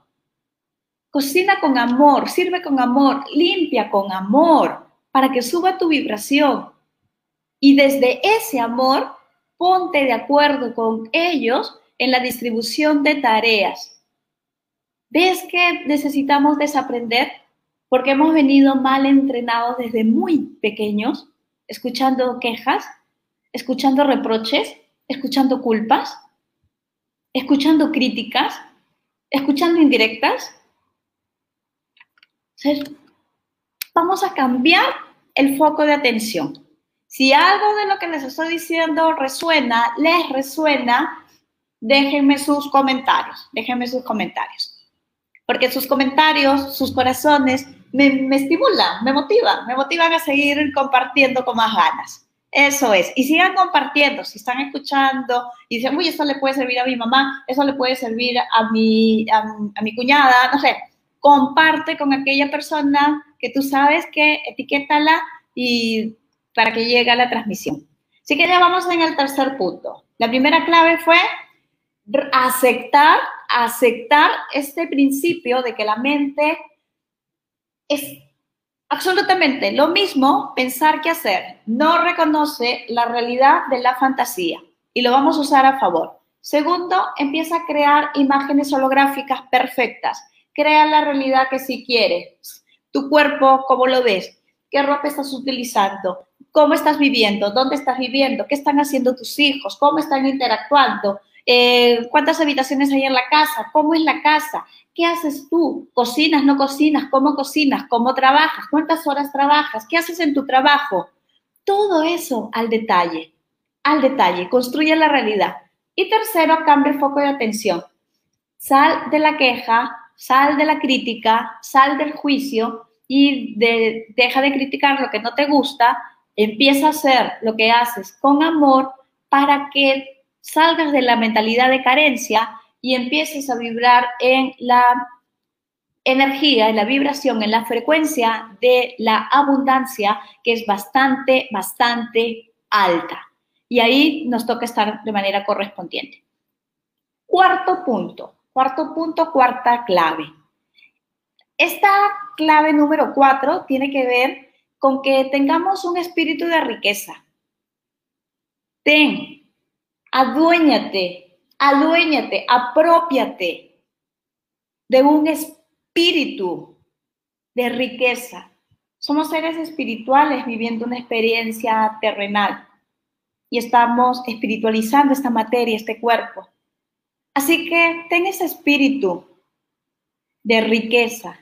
Cocina con amor, sirve con amor, limpia con amor, para que suba tu vibración. Y desde ese amor, ponte de acuerdo con ellos en la distribución de tareas ¿Ves que necesitamos desaprender? Porque hemos venido mal entrenados desde muy pequeños, escuchando quejas, escuchando reproches, escuchando culpas, escuchando críticas, escuchando indirectas. Vamos a cambiar el foco de atención. Si algo de lo que les estoy diciendo resuena, les resuena, déjenme sus comentarios, déjenme sus comentarios porque sus comentarios, sus corazones me, estimulan, me motivan, me motivan a seguir compartiendo con más ganas. Eso es. Y sigan compartiendo, si están escuchando y dicen, uy, eso le puede servir a mi mamá, eso le puede servir a mi, a, mi cuñada, no sé, comparte con aquella persona que tú sabes que etiquétala y para que llegue a la transmisión. Así que ya vamos en el tercer punto. La primera clave fue aceptar, aceptar este principio de que la mente es absolutamente lo mismo pensar que hacer. No reconoce la realidad de la fantasía y lo vamos a usar a favor. Segundo, empieza a crear imágenes holográficas perfectas. Crea la realidad que si quieres. Tu cuerpo, ¿cómo lo ves? ¿Qué ropa estás utilizando? ¿Cómo estás viviendo? ¿Dónde estás viviendo? ¿Qué están haciendo tus hijos? ¿Cómo están interactuando? Eh, ¿Cuántas habitaciones hay en la casa? ¿Cómo es la casa? ¿Qué haces tú? ¿Cocinas, no cocinas? ¿Cómo cocinas? ¿Cómo trabajas? ¿Cuántas horas trabajas? ¿Qué haces en tu trabajo? Todo eso al detalle, al detalle, construye la realidad. Y tercero, cambia el foco de atención. Sal de la queja, sal de la crítica, sal del juicio y deja de criticar lo que no te gusta, empieza a hacer lo que haces con amor para que salgas de la mentalidad de carencia y empieces a vibrar en la energía, en la vibración, en la frecuencia de la abundancia, que es bastante, bastante alta y ahí nos toca estar de manera correspondiente. Cuarto punto, cuarto punto, cuarta clave. Esta clave número cuatro tiene que ver con que tengamos un espíritu de riqueza. Ten, aduéñate, aduéñate, apropiate de un espíritu de riqueza. Somos seres espirituales viviendo una experiencia terrenal y estamos espiritualizando esta materia, este cuerpo. Así que ten ese espíritu de riqueza.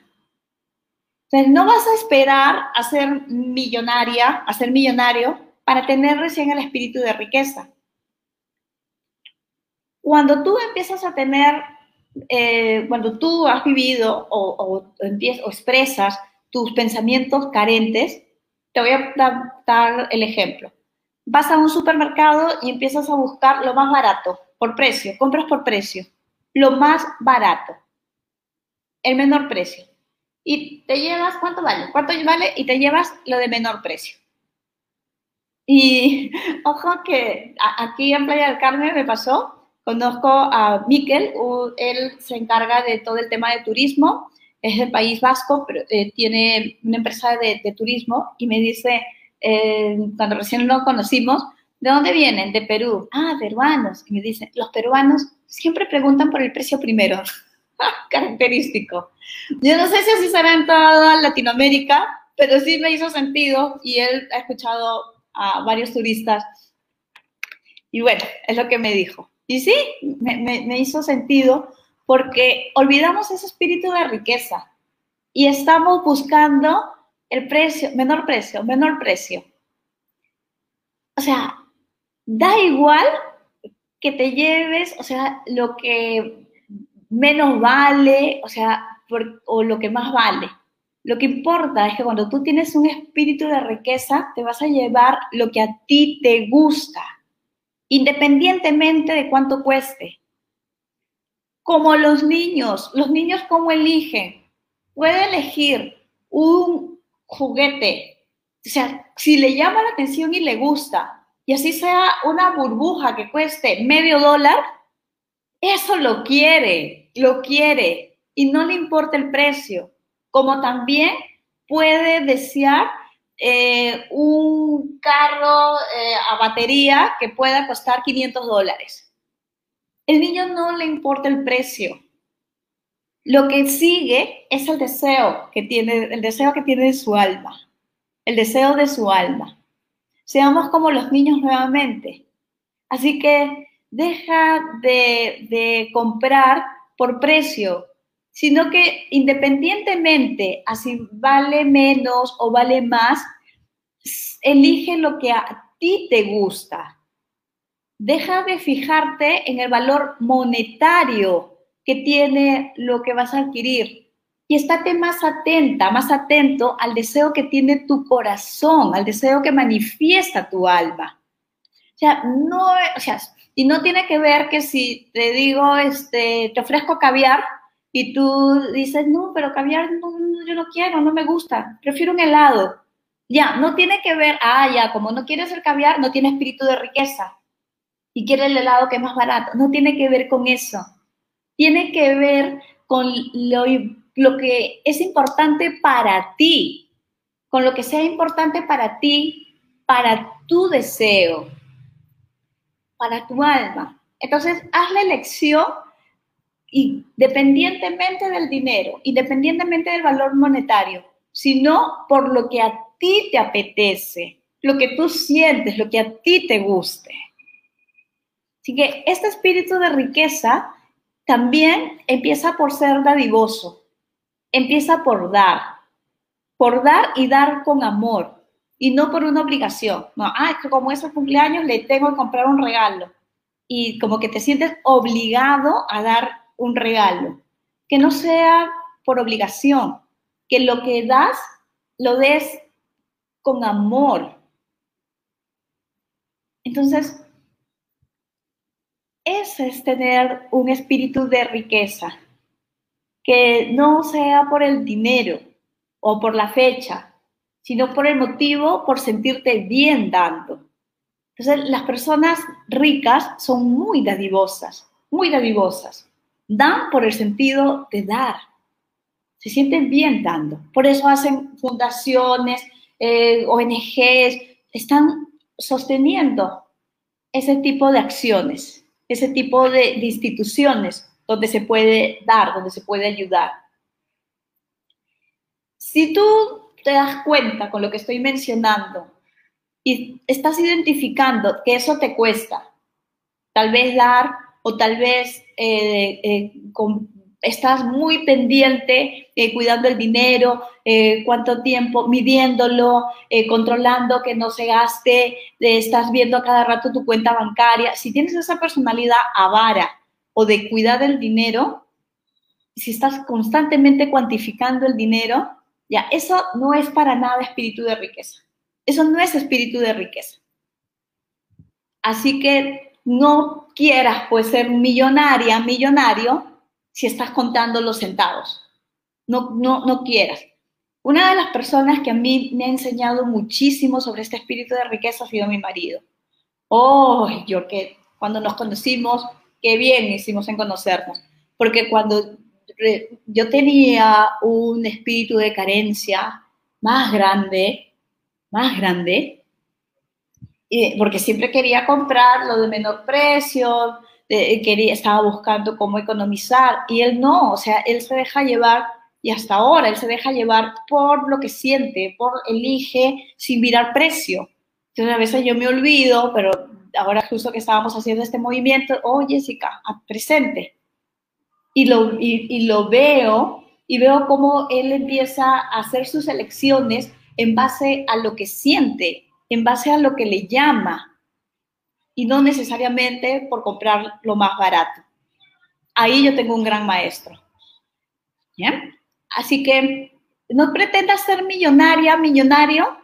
Entonces, no vas a esperar a ser millonaria, a ser millonario, para tener recién el espíritu de riqueza. Cuando tú empiezas a tener, eh, cuando tú has vivido o, o expresas tus pensamientos carentes, te voy a dar el ejemplo vas a un supermercado y empiezas a buscar lo más barato, por precio, compras por precio, lo más barato, el menor precio. Y te llevas, ¿cuánto vale? ¿Cuánto vale? Y te llevas lo de menor precio. Y ojo que aquí en Playa del Carmen me pasó, conozco a Miquel, él se encarga de todo el tema de turismo, es del País Vasco, pero eh, tiene una empresa de, turismo y me dice, eh, cuando recién lo conocimos, ¿de dónde vienen? De Perú. Ah, peruanos. Y me dicen, los peruanos siempre preguntan por el precio primero. Característico. Yo no sé si así será en toda Latinoamérica, pero sí me hizo sentido y él ha escuchado a varios turistas. Y bueno, es lo que me dijo. Y sí, me, me hizo sentido porque olvidamos ese espíritu de riqueza y estamos buscando el precio, menor precio, menor precio. O sea, da igual que te lleves, o sea, lo que menos vale, o sea, o lo que más vale. Lo que importa es que cuando tú tienes un espíritu de riqueza, te vas a llevar lo que a ti te gusta, independientemente de cuánto cueste. Como los niños, los niños cómo eligen. Puede elegir un juguete. O sea, si le llama la atención y le gusta, y así sea una burbuja que cueste medio dólar, eso lo quiere, lo quiere y no le importa el precio. Como también puede desear eh, un carro eh, a batería que pueda costar 500 dólares. El niño no le importa el precio. Lo que sigue es el deseo que tiene, el deseo que tiene de su alma, el deseo de su alma. Seamos como los niños nuevamente. Así que deja de, comprar por precio, sino que independientemente a si vale menos o vale más, elige lo que a ti te gusta. Deja de fijarte en el valor monetario que tiene lo que vas a adquirir. Y estate más atenta, más atento al deseo que tiene tu corazón, al deseo que manifiesta tu alma. O sea, no, o sea, y no tiene que ver que si te digo, este, te ofrezco caviar y tú dices, no, pero caviar no, yo no quiero, no me gusta, prefiero un helado. Ya, no tiene que ver, ah, ya, como no quieres el caviar, no tiene espíritu de riqueza y quiere el helado que es más barato. No tiene que ver con eso tiene que ver con lo, lo que es importante para ti, con lo que sea importante para ti, para tu deseo, para tu alma. Entonces, haz la elección y del dinero, independientemente del valor monetario, sino por lo que a ti te apetece, lo que tú sientes, lo que a ti te guste. Así que este espíritu de riqueza también empieza por ser dadivoso, empieza por dar, por dar y dar con amor y no por una obligación. No, ah, es que como es cumpleaños le tengo que comprar un regalo y como que te sientes obligado a dar un regalo. Que no sea por obligación, que lo que das lo des con amor. Entonces, ese es tener un espíritu de riqueza, que no sea por el dinero o por la fecha, sino por el motivo, por sentirte bien dando. Entonces, las personas ricas son muy dadivosas, muy dadivosas. Dan por el sentido de dar. Se sienten bien dando. Por eso hacen fundaciones, eh, ONGs, están sosteniendo ese tipo de acciones, ese tipo de, de instituciones donde se puede dar, donde se puede ayudar. Si tú te das cuenta con lo que estoy mencionando y estás identificando que eso te cuesta, tal vez dar o tal vez eh, eh, estás muy pendiente, eh, cuidando el dinero, cuánto tiempo, midiéndolo, controlando que no se gaste, estás viendo a cada rato tu cuenta bancaria. Si tienes esa personalidad avara o de cuidar el dinero, si estás constantemente cuantificando el dinero, ya, eso no es para nada espíritu de riqueza. Eso no es espíritu de riqueza. Así que no quieras pues ser millonaria, millonario, si estás contando los centavos. No, no, no quieras. Una de las personas que a mí me ha enseñado muchísimo sobre este espíritu de riqueza ha sido mi marido. Oh, yo que cuando nos conocimos, qué bien hicimos en conocernos. Porque cuando yo tenía un espíritu de carencia más grande, más grande, porque siempre quería comprar lo de menor precio, quería, estaba buscando cómo economizar y él no, o sea, él se deja llevar y hasta ahora él se deja llevar por lo que siente, por elige sin mirar precio. Entonces a veces yo me olvido, pero ahora justo que estábamos haciendo este movimiento, oh Jessica, presente, y lo, y, lo veo y veo cómo él empieza a hacer sus elecciones en base a lo que siente, en base a lo que le llama y no necesariamente por comprar lo más barato. Ahí yo tengo un gran maestro. ¿Bien? Así que no pretendas ser millonaria, millonario,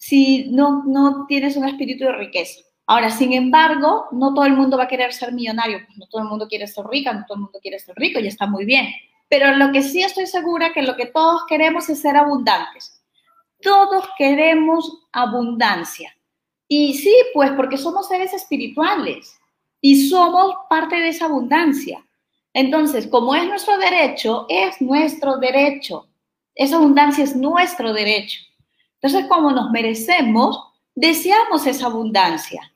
si no, no tienes un espíritu de riqueza. Ahora, sin embargo, no todo el mundo va a querer ser millonario, pues no todo el mundo quiere ser rica, no todo el mundo quiere ser rico y está muy bien. Pero lo que sí estoy segura que lo que todos queremos es ser abundantes. Todos queremos abundancia. Y sí, pues porque somos seres espirituales y somos parte de esa abundancia. Entonces, como es nuestro derecho, es nuestro derecho. Esa abundancia es nuestro derecho. Entonces, como nos merecemos, deseamos esa abundancia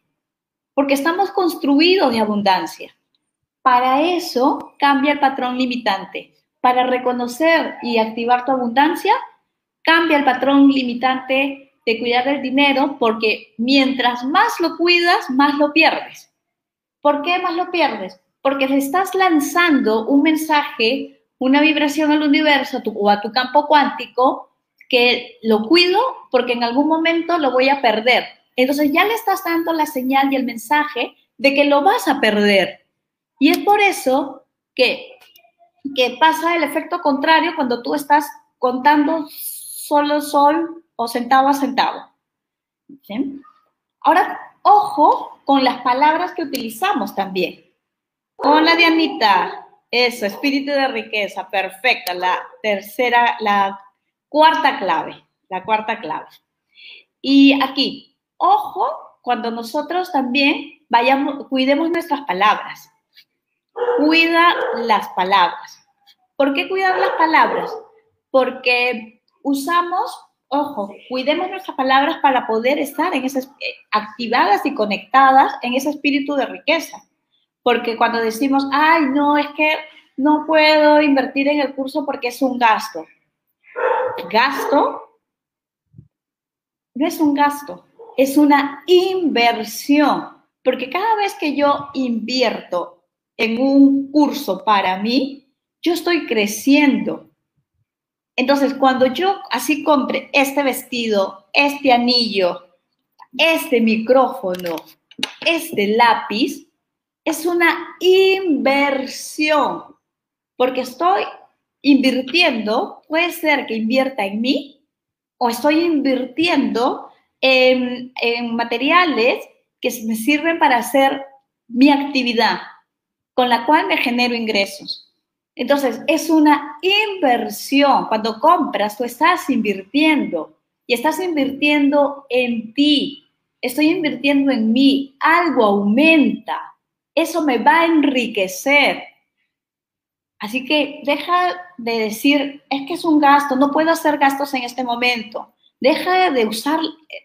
porque estamos construidos de abundancia. Para eso cambia el patrón limitante. Para reconocer y activar tu abundancia, cambia el patrón limitante de cuidar el dinero porque mientras más lo cuidas, más lo pierdes. ¿Por qué más lo pierdes? Porque le estás lanzando un mensaje, una vibración al universo o a tu campo cuántico que lo cuido porque en algún momento lo voy a perder entonces ya le estás dando la señal y el mensaje de que lo vas a perder. Y es por eso que, que pasa el efecto contrario cuando tú estás contando solo sol o centavo a centavo. Ahora, ojo con las palabras que utilizamos también. Hola, Dianita. Eso, espíritu de riqueza, perfecta. La tercera, la cuarta clave, la cuarta clave. Y aquí, ojo cuando nosotros también vayamos, cuidemos nuestras palabras. Cuida las palabras. ¿Por qué cuidar las palabras? Porque usamos, ojo, cuidemos nuestras palabras para poder estar en esas, eh, activadas y conectadas en ese espíritu de riqueza. Porque cuando decimos, ay, no, es que no puedo invertir en el curso porque es un gasto. Gasto no es un gasto, es una inversión. Porque cada vez que yo invierto en un curso para mí, yo estoy creciendo. Entonces, cuando yo así compre este vestido, este anillo, este micrófono, este lápiz, es una inversión, porque estoy invirtiendo, puede ser que invierta en mí o estoy invirtiendo en, materiales que me sirven para hacer mi actividad, con la cual me genero ingresos. Entonces, es una inversión. Cuando compras, tú estás invirtiendo y estás invirtiendo en ti. Estoy invirtiendo en mí. Algo aumenta eso me va a enriquecer. Así que deja de decir, es que es un gasto, no puedo hacer gastos en este momento. Deja de usar,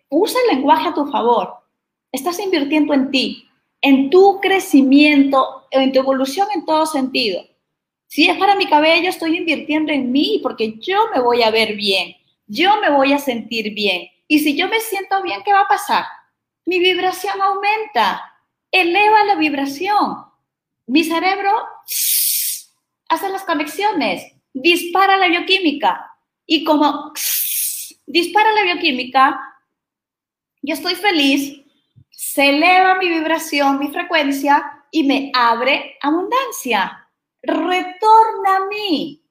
usa el lenguaje a tu favor. Estás invirtiendo en ti, en tu crecimiento, en tu evolución en todo sentido. Si es para mi cabello, estoy invirtiendo en mí porque yo me voy a ver bien, yo me voy a sentir bien. Y si yo me siento bien, ¿qué va a pasar? Mi vibración aumenta eleva la vibración. Mi cerebro hace las conexiones, dispara la bioquímica. Y como dispara la bioquímica, yo estoy feliz, se eleva mi vibración, mi frecuencia y me abre abundancia. Retorna a mí.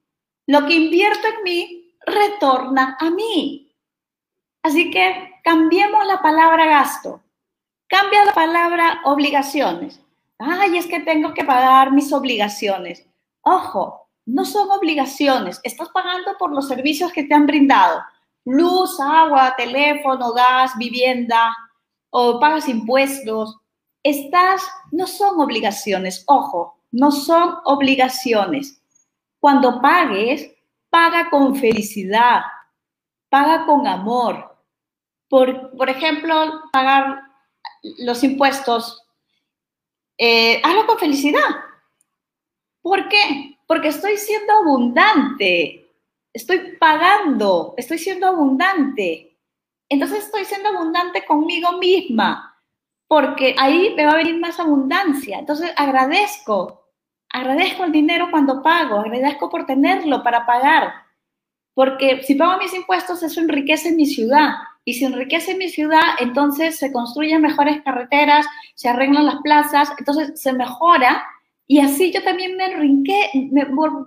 Lo que invierto en mí, retorna a mí. Así que cambiemos la palabra gasto Cambia la palabra obligaciones. Ay, es que tengo que pagar mis obligaciones. Ojo, no son obligaciones. Estás pagando por los servicios que te han brindado. Luz, agua, teléfono, gas, vivienda, o pagas impuestos. Estas no son obligaciones. Ojo, no son obligaciones. Cuando pagues, paga con felicidad, paga con amor. Por, por ejemplo, pagar los impuestos, eh, hazlo con felicidad. ¿Por qué? Porque estoy siendo abundante, estoy pagando, estoy siendo abundante. Entonces estoy siendo abundante conmigo misma, porque ahí me va a venir más abundancia. Entonces agradezco, agradezco el dinero cuando pago, agradezco por tenerlo para pagar, porque si pago mis impuestos eso enriquece mi ciudad, y si enriquece mi ciudad, entonces se construyen mejores carreteras, se arreglan las plazas, entonces se mejora y así yo también me,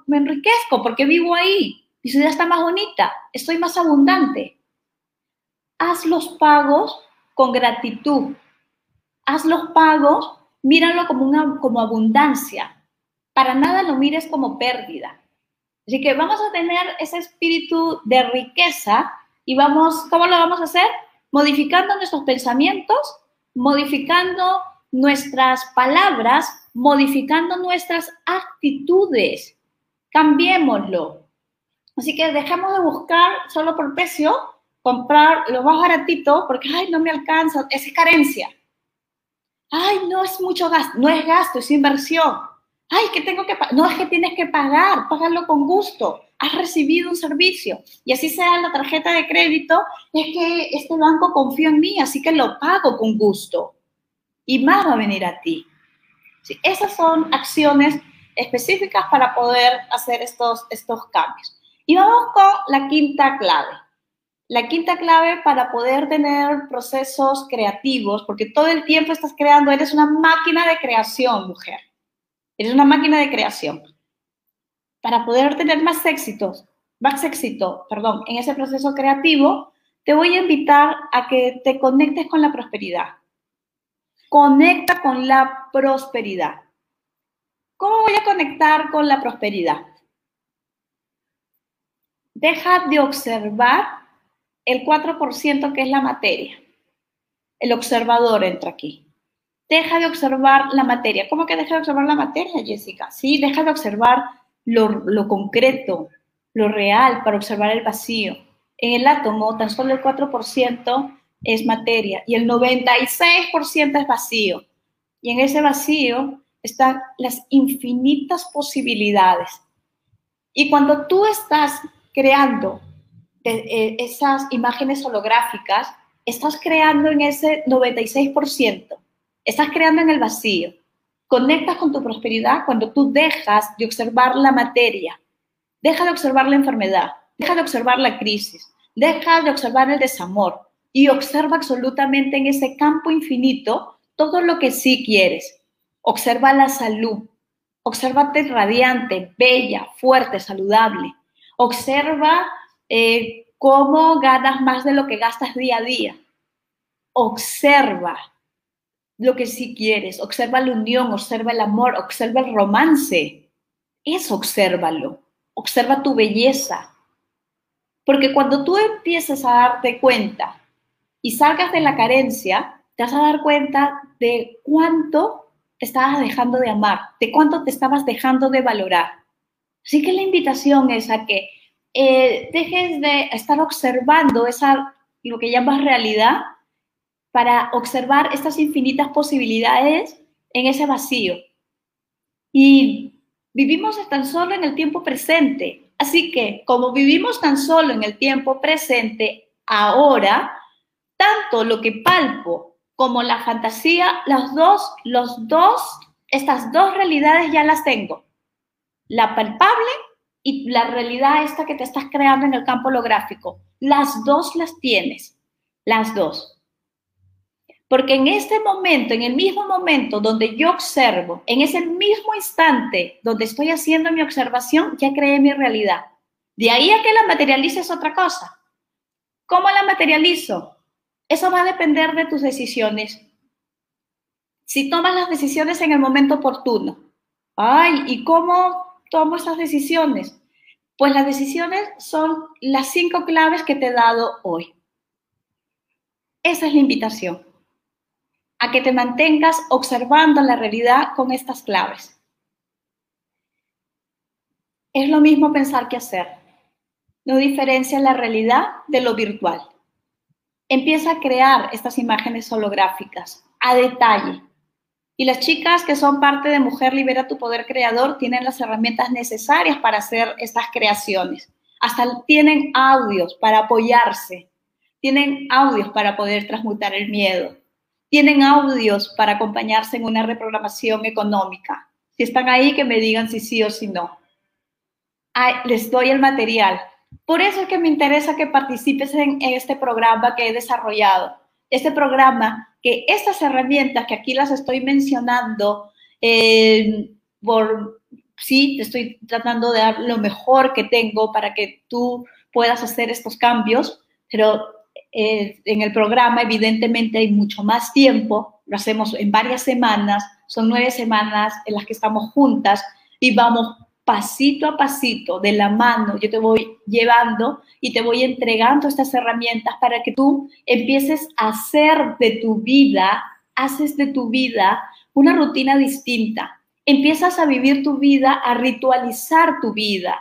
me, enriquezco porque vivo ahí, mi ciudad está más bonita, estoy más abundante. Haz los pagos con gratitud, haz los pagos, míralo como, una, como abundancia, para nada lo mires como pérdida. Así que vamos a tener ese espíritu de riqueza y vamos, ¿cómo lo vamos a hacer? Modificando nuestros pensamientos, modificando nuestras palabras, modificando nuestras actitudes. Cambiémoslo. Así que dejemos de buscar solo por precio, comprar lo más baratito, porque, ay, no me alcanza, es carencia. Ay, no es mucho gasto, no es gasto, es inversión. Ay, que tengo que. No es que tienes que pagar, págalo con gusto has recibido un servicio y así sea la tarjeta de crédito, es que este banco confía en mí, así que lo pago con gusto y más va a venir a ti. Esas son acciones específicas para poder hacer estos, estos cambios. Y vamos con la quinta clave. La quinta clave para poder tener procesos creativos, porque todo el tiempo estás creando, eres una máquina de creación, mujer. Eres una máquina de creación para poder tener más éxitos, más éxito, perdón, en ese proceso creativo, te voy a invitar a que te conectes con la prosperidad. Conecta con la prosperidad. ¿Cómo voy a conectar con la prosperidad? Deja de observar el 4% que es la materia. El observador entra aquí. Deja de observar la materia. ¿Cómo que deja de observar la materia, Jessica? Sí, deja de observar lo, concreto, lo real, para observar el vacío. En el átomo, tan solo el 4% es materia y el 96% es vacío. Y en ese vacío están las infinitas posibilidades. Y cuando tú estás creando eh, esas imágenes holográficas, estás creando en ese 96%, estás creando en el vacío. Conectas con tu prosperidad cuando tú dejas de observar la materia, deja de observar la enfermedad, deja de observar la crisis, deja de observar el desamor y observa absolutamente en ese campo infinito todo lo que sí quieres. Observa la salud, obsérvate radiante, bella, fuerte, saludable. Observa eh, cómo ganas más de lo que gastas día a día. Observa lo que sí quieres, observa la unión, observa el amor, observa el romance. Eso obsérvalo. Observa tu belleza. Porque cuando tú empieces a darte cuenta y salgas de la carencia, te vas a dar cuenta de cuánto te estabas dejando de amar, de cuánto te estabas dejando de valorar. Así que la invitación es a que eh, dejes de estar observando esa, lo que llamas realidad para observar estas infinitas posibilidades en ese vacío. Y vivimos tan solo en el tiempo presente. Así que como vivimos tan solo en el tiempo presente, ahora, tanto lo que palpo como la fantasía, las dos, los dos, estas dos realidades ya las tengo. La palpable y la realidad esta que te estás creando en el campo holográfico. Las dos las tienes, las dos. Porque en este momento, en el mismo momento donde yo observo, en ese mismo instante donde estoy haciendo mi observación, ya creé mi realidad. De ahí a que la materialice otra cosa. ¿Cómo la materializo? Eso va a depender de tus decisiones. Si tomas las decisiones en el momento oportuno. Ay, ¿y cómo tomo esas decisiones? Pues las decisiones son las cinco claves que te he dado hoy. Esa es la invitación, a que te mantengas observando la realidad con estas claves. Es lo mismo pensar que hacer. No diferencia la realidad de lo virtual. Empieza a crear estas imágenes holográficas a detalle, y las chicas que son parte de Mujer Libera tu Poder Creador tienen las herramientas necesarias para hacer estas creaciones. Hasta tienen audios para apoyarse, tienen audios para poder transmutar el miedo, tienen audios para acompañarse en una reprogramación económica. Si están ahí, que me digan si sí o si no. les doy el material. Por eso es que me interesa que participes en este programa que he desarrollado. Este programa que estas herramientas que aquí las estoy mencionando, eh, por, sí, te estoy tratando de dar lo mejor que tengo para que tú puedas hacer estos cambios, pero eh, en el programa evidentemente hay mucho más tiempo, lo hacemos en varias semanas, son nueve semanas en las que estamos juntas y vamos pasito a pasito, de la mano, yo te voy llevando y te voy entregando estas herramientas para que tú empieces a hacer de tu vida, haces de tu vida una rutina distinta. Empiezas a vivir tu vida, a ritualizar tu vida.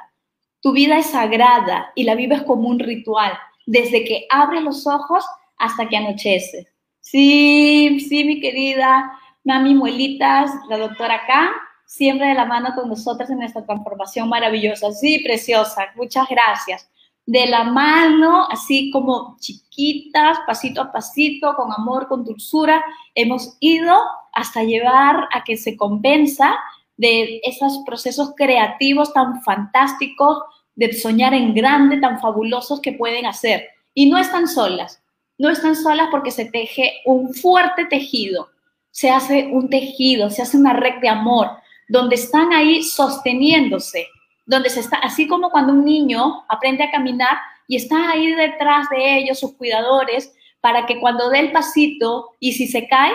Tu vida es sagrada y la vives como un ritual, desde que abres los ojos hasta que anochece. Sí, sí, mi querida mami muelitas, la doctora acá siempre de la mano con nosotras en esta transformación maravillosa. Sí, preciosa, muchas gracias. De la mano, así como chiquitas, pasito a pasito, con amor, con dulzura, hemos ido hasta llevar a que se compensa de esos procesos creativos tan fantásticos, de soñar en grande, tan fabulosos que pueden hacer. Y no están solas, no están solas porque se teje un fuerte tejido, se hace un tejido, se hace una red de amor, donde están ahí sosteniéndose, donde se está, así como cuando un niño aprende a caminar y está ahí detrás de ellos sus cuidadores para que cuando dé el pasito y si se cae,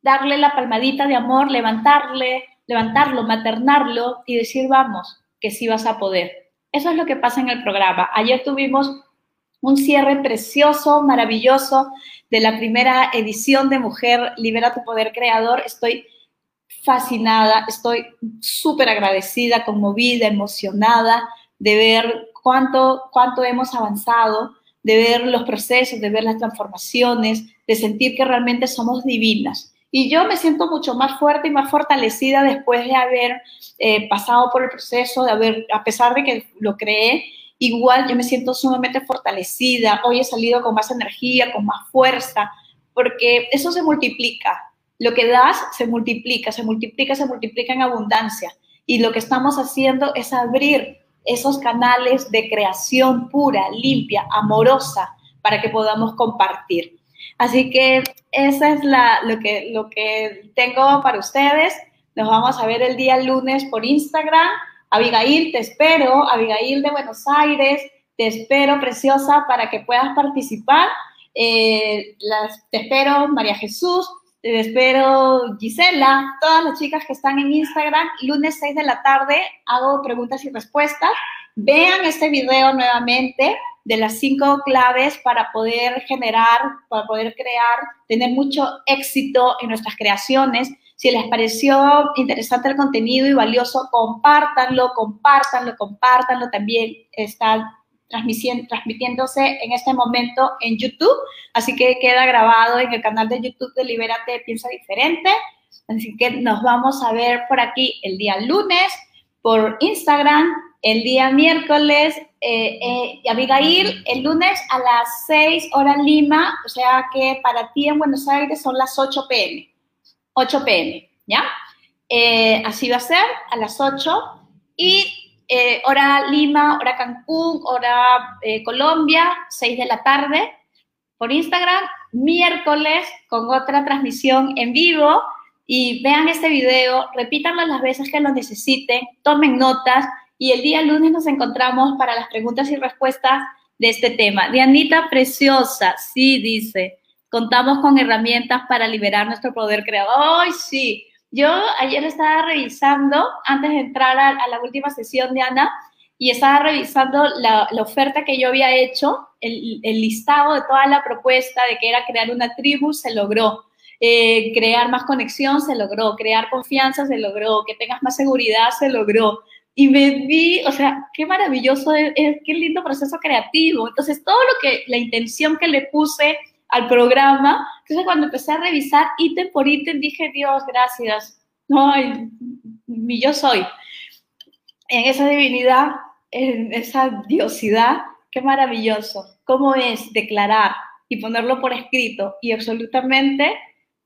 darle la palmadita de amor, levantarle, levantarlo, maternarlo y decir, vamos, que sí vas a poder. Eso es lo que pasa en el programa. Ayer tuvimos un cierre precioso, maravilloso de la primera edición de Mujer Libera tu Poder Creador. Estoy fascinada, estoy súper agradecida, conmovida, emocionada de ver cuánto, cuánto hemos avanzado, de ver los procesos, de ver las transformaciones, de sentir que realmente somos divinas Y yo me siento mucho más fuerte y más fortalecida después de haber eh, pasado por el proceso, de haber, a pesar de que lo creé, igual yo me siento sumamente fortalecida. Hoy he salido con más energía, con más fuerza, porque eso se multiplica. Lo que das se multiplica, se multiplica, se multiplica en abundancia. Y lo que estamos haciendo es abrir esos canales de creación pura, limpia, amorosa, para que podamos compartir. Así que esa es la, lo, que, lo que tengo para ustedes. Nos vamos a ver el día lunes por Instagram. Abigail, te espero. Abigail de Buenos Aires, te espero, preciosa, para que puedas participar. Eh, las, te espero, María Jesús. Te espero, Gisela, todas las chicas que están en Instagram. Lunes 6 de la tarde hago preguntas y respuestas. Vean este video nuevamente de las cinco claves para poder generar, para poder crear, tener mucho éxito en nuestras creaciones. Si les pareció interesante el contenido y valioso, compártanlo, compártanlo, compártanlo. También está transmitiéndose en este momento en YouTube, así que queda grabado en el canal de YouTube de Libérate Piensa Diferente. Así que nos vamos a ver por aquí el día lunes por Instagram el día miércoles, eh, eh, Abigail, el lunes a las 6 hora Lima, o sea que para ti en Buenos Aires son las 8 pm. 8 pm, ¿ya? Eh, así va a ser, a las 8. Y eh, hora Lima, hora Cancún, hora Colombia, 6 de la tarde por Instagram. Miércoles con otra transmisión en vivo. Y vean este video, repítanlo las veces que lo necesiten, tomen notas y el día lunes nos encontramos para las preguntas y respuestas de este tema. Dianita Preciosa, sí, dice, contamos con herramientas para liberar nuestro poder creador. ¡Ay, sí! Yo ayer estaba revisando, antes de entrar a, la última sesión de Ana, y estaba revisando la, oferta que yo había hecho, el, listado de toda la propuesta de que era crear una tribu, se logró. Eh, crear más conexión, se logró. Crear confianza, se logró. Que tengas más seguridad, se logró y me vi, o sea, qué maravilloso, qué lindo proceso creativo. Entonces, todo lo que, la intención que le puse al programa, entonces cuando empecé a revisar ítem por ítem, dije, Dios, gracias, ay, mi yo soy. En esa divinidad, en esa diosidad, qué maravilloso. ¿Cómo es declarar y ponerlo por escrito? Y absolutamente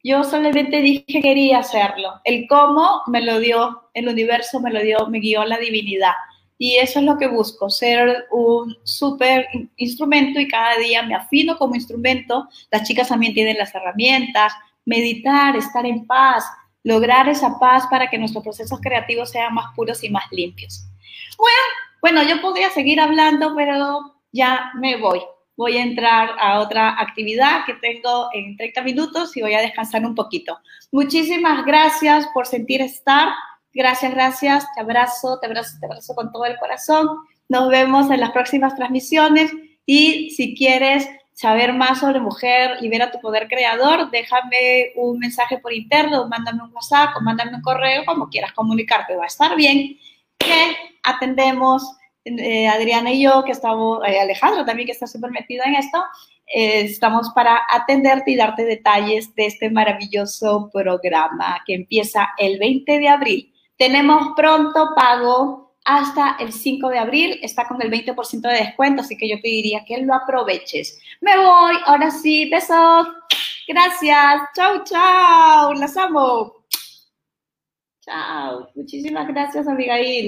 yo solamente dije que quería hacerlo. El cómo me lo dio el universo, me lo dio, me guió la divinidad. Y eso es lo que busco, ser un súper instrumento y cada día me afino como instrumento. Las chicas también tienen las herramientas, meditar, estar en paz, lograr esa paz para que nuestros procesos creativos sean más puros y más limpios. Bueno, bueno, yo podría seguir hablando, pero ya me voy voy a entrar a otra actividad que tengo en 30 minutos y voy a descansar un poquito. Muchísimas gracias por sentir estar. Gracias, gracias. Te abrazo, te abrazo, te abrazo con todo el corazón. Nos vemos en las próximas transmisiones y si quieres saber más sobre mujer, libera tu poder creador, déjame un mensaje por interno, mándame un WhatsApp o mándame un correo, como quieras comunicarte, va a estar bien, que atendemos eh, Adriana y yo, que estamos, eh, Alejandro también, que está súper metido en esto, eh, estamos para atenderte y darte detalles de este maravilloso programa que empieza el 20 de abril. Tenemos pronto pago hasta el 5 de abril, está con el 20% de descuento, así que yo te diría que lo aproveches. Me voy, ahora sí, besos. Gracias, chao, chao, las amo. Chao, muchísimas gracias, Abigail.